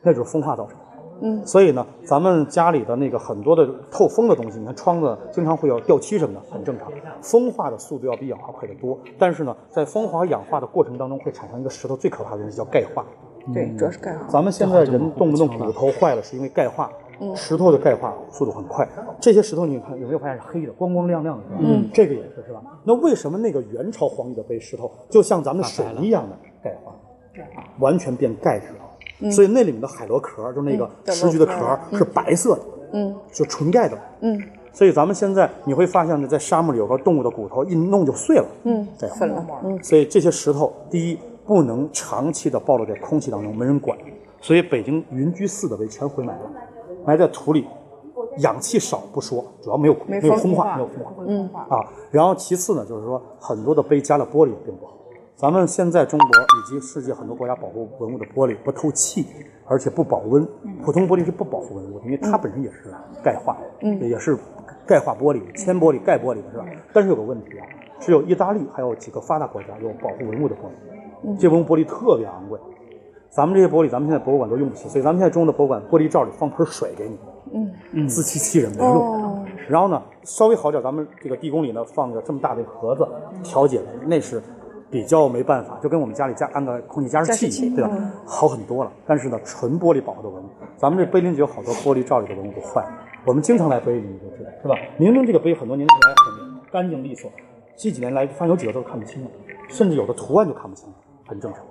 那就是风化造成的。嗯，所以呢，咱们家里的那个很多的透风的东西，你看窗子经常会有掉漆什么的，很正常。风化的速度要比氧化快得多，但是呢，在风化氧化的过程当中，会产生一个石头最可怕的东西叫钙化。对，主要是钙化。咱们现在人动不动骨头坏了，是因为钙化。石头的钙化速度很快，这些石头你看有没有发现是黑的，光光亮亮的？嗯，这个也是是吧？那为什么那个元朝皇帝的碑石头就像咱们水一样的钙化，完全变钙质了？所以那里面的海螺壳，就那个石菊的壳是白色的，嗯，是纯钙的，嗯。所以咱们现在你会发现呢，在沙漠里有个动物的骨头一弄就碎了，嗯，对，粉了，嗯。所以这些石头，第一不能长期的暴露在空气当中，没人管。所以北京云居寺的碑全回埋了。埋在土里，氧气少不说，主要没有没有风化，没有风化，嗯啊，然后其次呢，就是说很多的碑加了玻璃并不好。咱们现在中国以及世界很多国家保护文物的玻璃不透气，而且不保温。普通玻璃是不保护文物的，因为它本身也是钙化，嗯，也是钙化玻璃、铅玻璃、钙玻璃的是吧？但是有个问题啊，只有意大利还有几个发达国家有保护文物的玻璃，这种玻璃特别昂贵。咱们这些玻璃，咱们现在博物馆都用不起，所以咱们现在中国的博物馆玻璃罩里放盆水给你，嗯，自欺欺人没用。然后呢，稍微好点，咱们这个地宫里呢放个这么大的盒子调节的，那是比较没办法，就跟我们家里加安个空气加湿器，对吧？好很多了。但是呢，纯玻璃保护的文物，咱们这碑林就有好多玻璃罩里的文物都坏了。我们经常来碑林，你就知道，是吧？明明这个碑很多年前来很干净利索，这几年来发现有几个都看不清了，甚至有的图案就看不清了，很正常。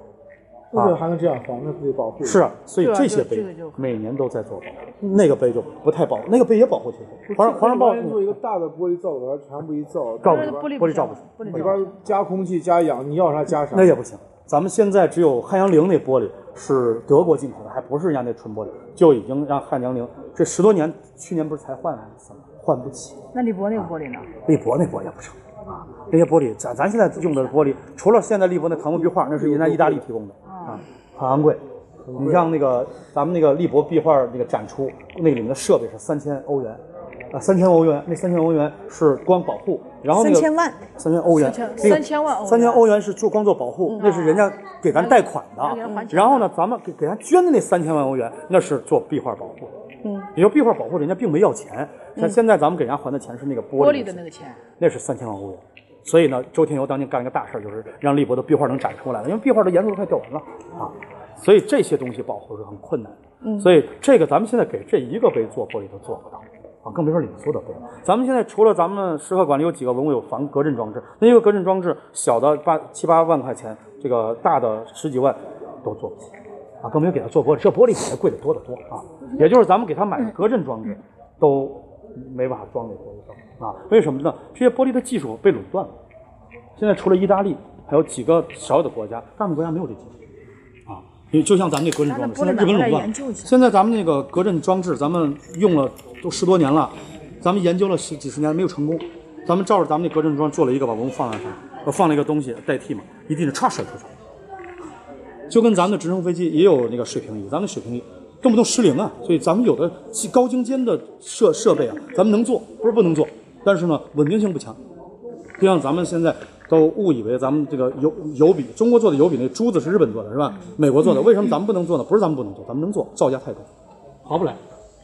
为什么还能这样防？那可以保护。是啊，所以这些碑每年都在做保护。那个碑就不太保，那个碑也保护起来。皇上皇上报做一个大的玻璃罩子，全部一罩，罩不住，玻璃罩不住。里边加空气加氧，你要啥加啥。那也不行。咱们现在只有汉阳陵那玻璃是德国进口的，还不是人家那纯玻璃，就已经让汉阳陵这十多年，去年不是才换了一次吗？换不起。那立博那个玻璃呢？立博那玻璃也不成。啊，这些玻璃，咱咱现在用的玻璃，除了现在利博那唐木壁画，那是人家意大利提供的啊，很昂贵。你像那个咱们那个利博壁画那个展出，那个里面的设备是三千欧元，啊，三千欧元，那三千欧元是光保护，然后那个三千万，三千欧元，三千万，三千欧元是做光做保护，那是人家给咱贷款的，然后呢，咱们给给咱捐的那三千万欧元，那是做壁画保护。嗯，也就壁画保护，人家并没要钱。像现在咱们给人家还的钱是那个玻璃的那个钱，那是三千万欧元。所以呢，周天游当年干一个大事就是让立博的壁画能展出来了，因为壁画的颜色都快掉完了啊。所以这些东西保护是很困难的。嗯，所以这个咱们现在给这一个碑做玻璃都做不到啊，更别说里面所有的碑。咱们现在除了咱们石刻馆里有几个文物有防隔震装置，那一个隔震装置小的八七八万块钱，这个大的十几万都做不起。啊，更没有给他做玻璃，这玻璃比它贵的多得多啊！也就是咱们给他买的隔震装置，都没办法装那玻璃上啊？为什么呢？这些玻璃的技术被垄断了。现在除了意大利，还有几个少有的国家，大部分国家没有这技术啊。你就像咱们那隔震装置，现在日本垄断。现在咱们那个隔震装置，咱们用了都十多年了，咱们研究了十几十年没有成功。咱们照着咱们那隔震装做了一个，把文物放在上，放了一个东西代替嘛，一定是唰甩出去。就跟咱们的直升飞机也有那个水平仪，咱们水平仪动不动失灵啊，所以咱们有的高精尖的设设备啊，咱们能做，不是不能做，但是呢，稳定性不强。就像咱们现在都误以为咱们这个油油笔，中国做的油笔那珠子是日本做的，是吧？美国做的，为什么咱们不能做呢？不是咱们不能做，咱们能做，造价太高，划不来。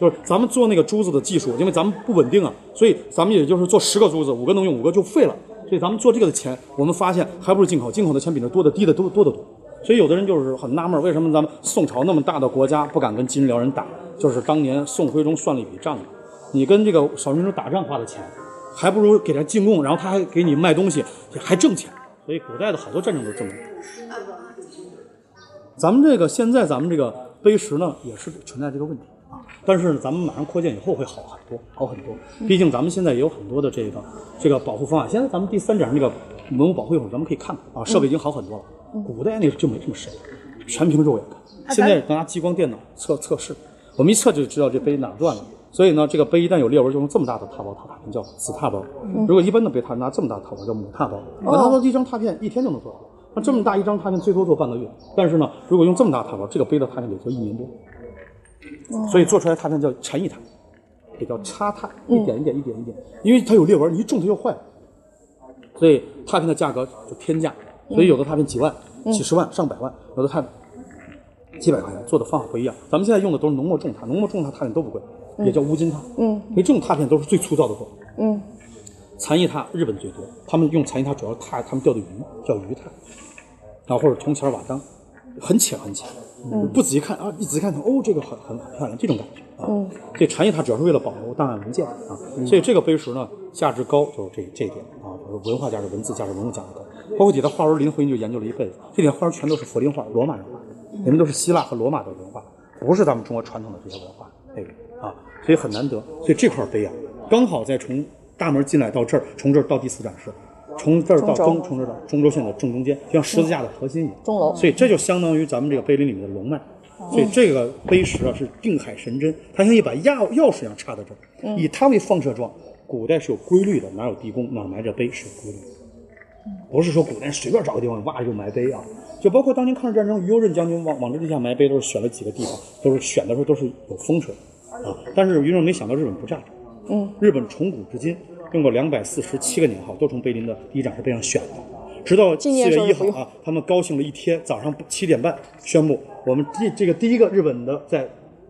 就是咱们做那个珠子的技术，因为咱们不稳定啊，所以咱们也就是做十个珠子，五个能用，五个就废了。所以咱们做这个的钱，我们发现还不如进口，进口的钱比那多的低的多多得多。所以有的人就是很纳闷，为什么咱们宋朝那么大的国家不敢跟金辽人打？就是当年宋徽宗算了一笔账，你跟这个少数民族打仗花的钱，还不如给他进贡，然后他还给你卖东西，还挣钱。所以古代的好多战争都这么。咱们这个现在咱们这个碑石呢，也是存在这个问题啊。但是咱们马上扩建以后会好很多，好很多。毕竟咱们现在也有很多的这个这个保护方案。现在咱们第三展那个文物保护一会儿咱们可以看看啊，设备已经好很多了。古代那个就没这么深，全凭肉眼看。现在拿激光电脑测测试，我们一测就知道这碑哪断了。所以呢，这个碑一旦有裂纹，就用这么大的踏包拓拓片，叫死踏包。如果一般的碑，它拿这么大的拓包叫母踏包。母踏包一张踏片一天就能做好，那这么大一张踏片最多做半个月。但是呢，如果用这么大踏包，这个碑的踏片得做一年多。所以做出来拓片叫禅意拓，也叫插拓，一点一点一点一点，因为它有裂纹，你一重它就坏了。所以拓片的价格就天价。所以有的拓片几万、几十万、上百万，有的拓几百块钱，做的方法不一样。咱们现在用的都是浓墨重拓，浓墨重拓拓片都不贵，也叫乌金拓。嗯，因为这种拓片都是最粗糙的做法。嗯，残叶拓日本最多，他们用残叶拓主要拓他们钓的鱼，叫鱼拓，啊或者铜钱瓦当，很浅很浅，不仔细看啊，一仔细看哦，这个很很很漂亮，这种感觉啊。嗯这禅意它主要是为了保留档案文件啊，所以这个碑石呢价值高，就是这这一点啊，就是文化价值、文字价值、文物价值高。包括底下花纹，林徽因就研究了一辈子，这点花纹全都是佛林画，罗马人画的，你们都是希腊和罗马的文化，不是咱们中国传统的这些文化内容啊，所以很难得。所以这块碑啊，刚好在从大门进来到这儿，从这儿到第四展示，从这儿到中，从这儿到中轴线的正中间，就像十字架的核心一样。钟楼所以这就相当于咱们这个碑林里面的龙脉。所以这个碑石啊是定海神针，它像一把钥钥匙一样插在这儿，以它为放射状。古代是有规律的，哪有地宫哪埋着碑是有规律的，不是说古代随便找个地方挖就埋碑啊。就包括当年抗日战争，于右任将军往往这地下埋碑，都是选了几个地方，都是选的时候都是有风水啊。但是于右任没想到日本不炸，嗯，日本从古至今用过两百四十七个年号，都从碑林的第一展示碑上选的。直到四月一号啊，他们高兴了一天，早上七点半宣布，我们这这个第一个日本的在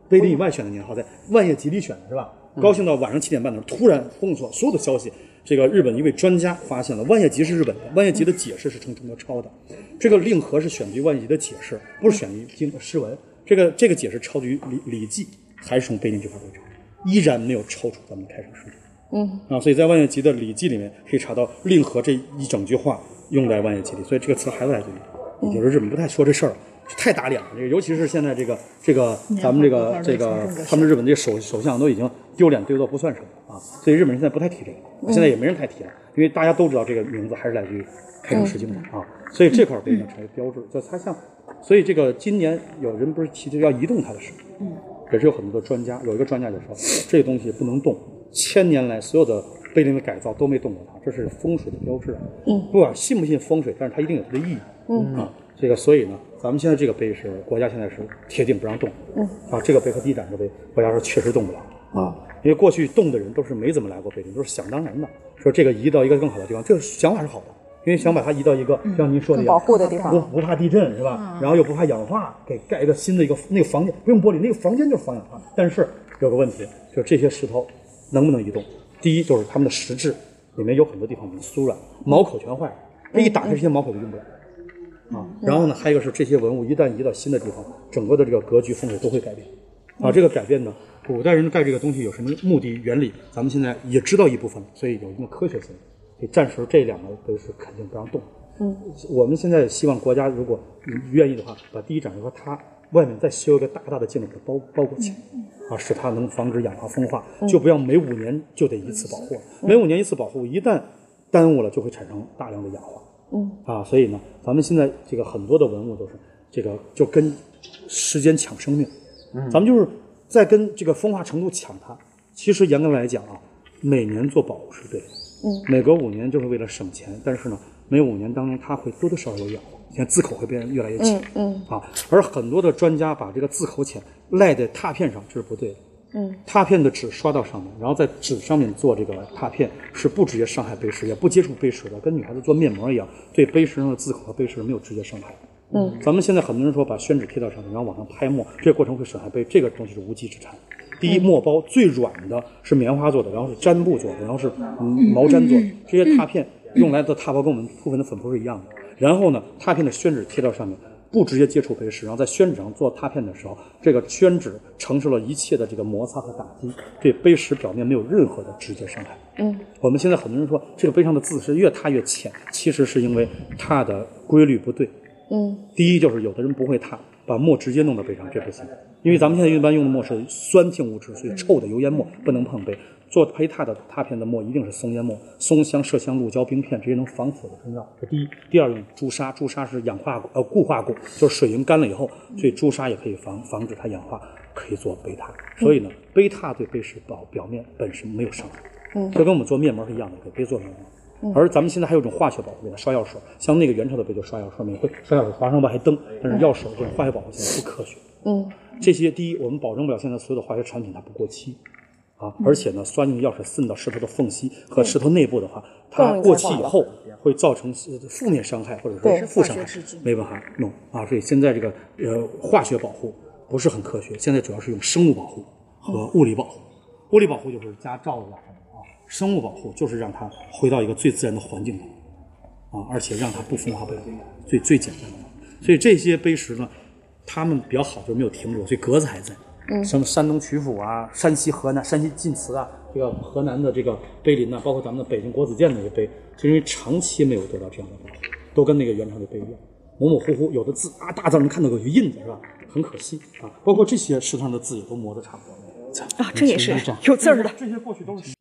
碑林以外选的年号，在万叶集里选的是吧？高兴到晚上七点半的时候，突然封锁所有的消息。这个日本一位专家发现了万叶集是日本的，万叶集的解释是从中国抄的。这个令和是选自于万叶集的解释，不是选于经诗文。这个这个解释抄自于礼礼记，还是从碑林这块儿抄，依然没有超出咱们开山诗嗯。啊，所以在万叶集的礼记里面可以查到令和这一整句话用在万叶集里，所以这个词还在这里。也就是日本不太说这事儿了，太打脸了。这个尤其是现在这个这个咱们这个这个他们日本这个首首相都已经丢脸丢到不算什么啊，所以日本人现在不太提这个，现在也没人太提了，因为大家都知道这个名字还是来自于开山石经的啊，所以这块儿碑呢成为标志，就它像，所以这个今年有人不是提出要移动它的事，嗯，也是有很多的专家，有一个专家就说这个东西不能动，千年来所有的碑林的改造都没动过它，这是风水的标志。嗯，不管信不信风水，但是它一定有它的意义。嗯啊，这个所以呢，咱们现在这个碑是国家现在是铁定不让动。嗯啊，这个碑和第一展示碑，国家说确实动不了啊，因为过去动的人都是没怎么来过碑林，都是想当然的，说这个移到一个更好的地方，这个想法是好的。因为想把它移到一个像您说的一样保护的地方不不怕地震是吧？然后又不怕氧化，给盖一个新的一个那个房间，不用玻璃，那个房间就是防氧化。但是有个问题，就是这些石头能不能移动？第一就是它们的实质里面有很多地方已经酥软，毛口全坏了，这一打开这些毛口就用不了。啊，然后呢，还有一个是这些文物一旦移到新的地方，整个的这个格局风水都会改变。啊，这个改变呢，古代人盖这个东西有什么目的原理，咱们现在也知道一部分，所以有一定的科学性。所以暂时这两个都是肯定不让动。嗯，我们现在希望国家如果愿意的话，把第一展示和它外面再修一个大大的镜子给它包包裹起来，啊，使它能防止氧化风化，就不要每五年就得一次保护了。每五年一次保护，一旦耽误了，就会产生大量的氧化。嗯，啊，所以呢，咱们现在这个很多的文物都是这个就跟时间抢生命，咱们就是在跟这个风化程度抢它。其实严格来讲啊，每年做保护是对的，嗯，每隔五年就是为了省钱，但是呢，每五年当中它会多多少少有氧化，现在字口会变得越来越浅，嗯啊，而很多的专家把这个字口浅赖在拓片上，这是不对的。嗯，拓片的纸刷到上面，然后在纸上面做这个拓片，是不直接伤害碑石，也不接触碑石的，跟女孩子做面膜一样，对碑石上的字口和碑石没有直接伤害。嗯，咱们现在很多人说把宣纸贴到上面，然后往上拍墨，这个过程会损害碑，这个东西是无稽之谈。第一，墨包最软的是棉花做的，然后是毡布做的，然后是嗯毛毡做的，这些拓片用来的拓包跟我们部分的粉扑是一样的。然后呢，拓片的宣纸贴到上面，不直接接触碑石，然后在宣纸上做拓片的时候，这个宣纸承受了一切的这个摩擦和打击，对碑石表面没有任何的直接伤害。嗯，我们现在很多人说这个碑上的字是越拓越浅，其实是因为拓的规律不对。嗯，第一就是有的人不会拓，把墨直接弄到碑上，这不行。因为咱们现在一般用的墨是酸性物质，所以臭的油烟墨不能碰碑。做胚拓的拓片的墨一定是松烟墨，松香、麝香、鹿胶、冰片，这些能防腐的中药。这第一，第二用朱砂，朱砂是氧化，呃固化过，就是水银干了以后，所以朱砂也可以防防止它氧化，可以做贝塔。所以呢，贝塔对贝石表表面本身没有伤害，嗯，就跟我们做面膜是一样的，给碑做面膜。而咱们现在还有一种化学保护，给它刷药水，像那个元朝的杯就刷药水，每回刷药水划上吧还灯，但是药水这种化学保护现在不科学。嗯，这些第一，我们保证不了现在所有的化学产品它不过期，啊，而且呢，酸性的药水渗到石头的缝隙和石头内部的话，它过期以后会造成呃负面伤害或者说负伤害没办法弄啊。所以现在这个呃化学保护不是很科学，现在主要是用生物保护和物理保护。物理保护就是加罩子啊什么啊，生物保护就是让它回到一个最自然的环境中啊，而且让它不风化不了，最最简单的。所以这些碑石呢，它们比较好，就是没有停留，所以格子还在。嗯，什么山东曲阜啊，山西河南、山西晋祠啊，这个河南的这个碑林呐、包括咱们的北京国子监那些碑，就因为长期没有得到这样的保护，都跟那个元朝的碑一样，模模糊糊，有的字啊大字能看到有印子是吧？很可惜啊，包括这些石头上的字也都磨得差不多了。啊，这也是有字儿的。这些过去都是。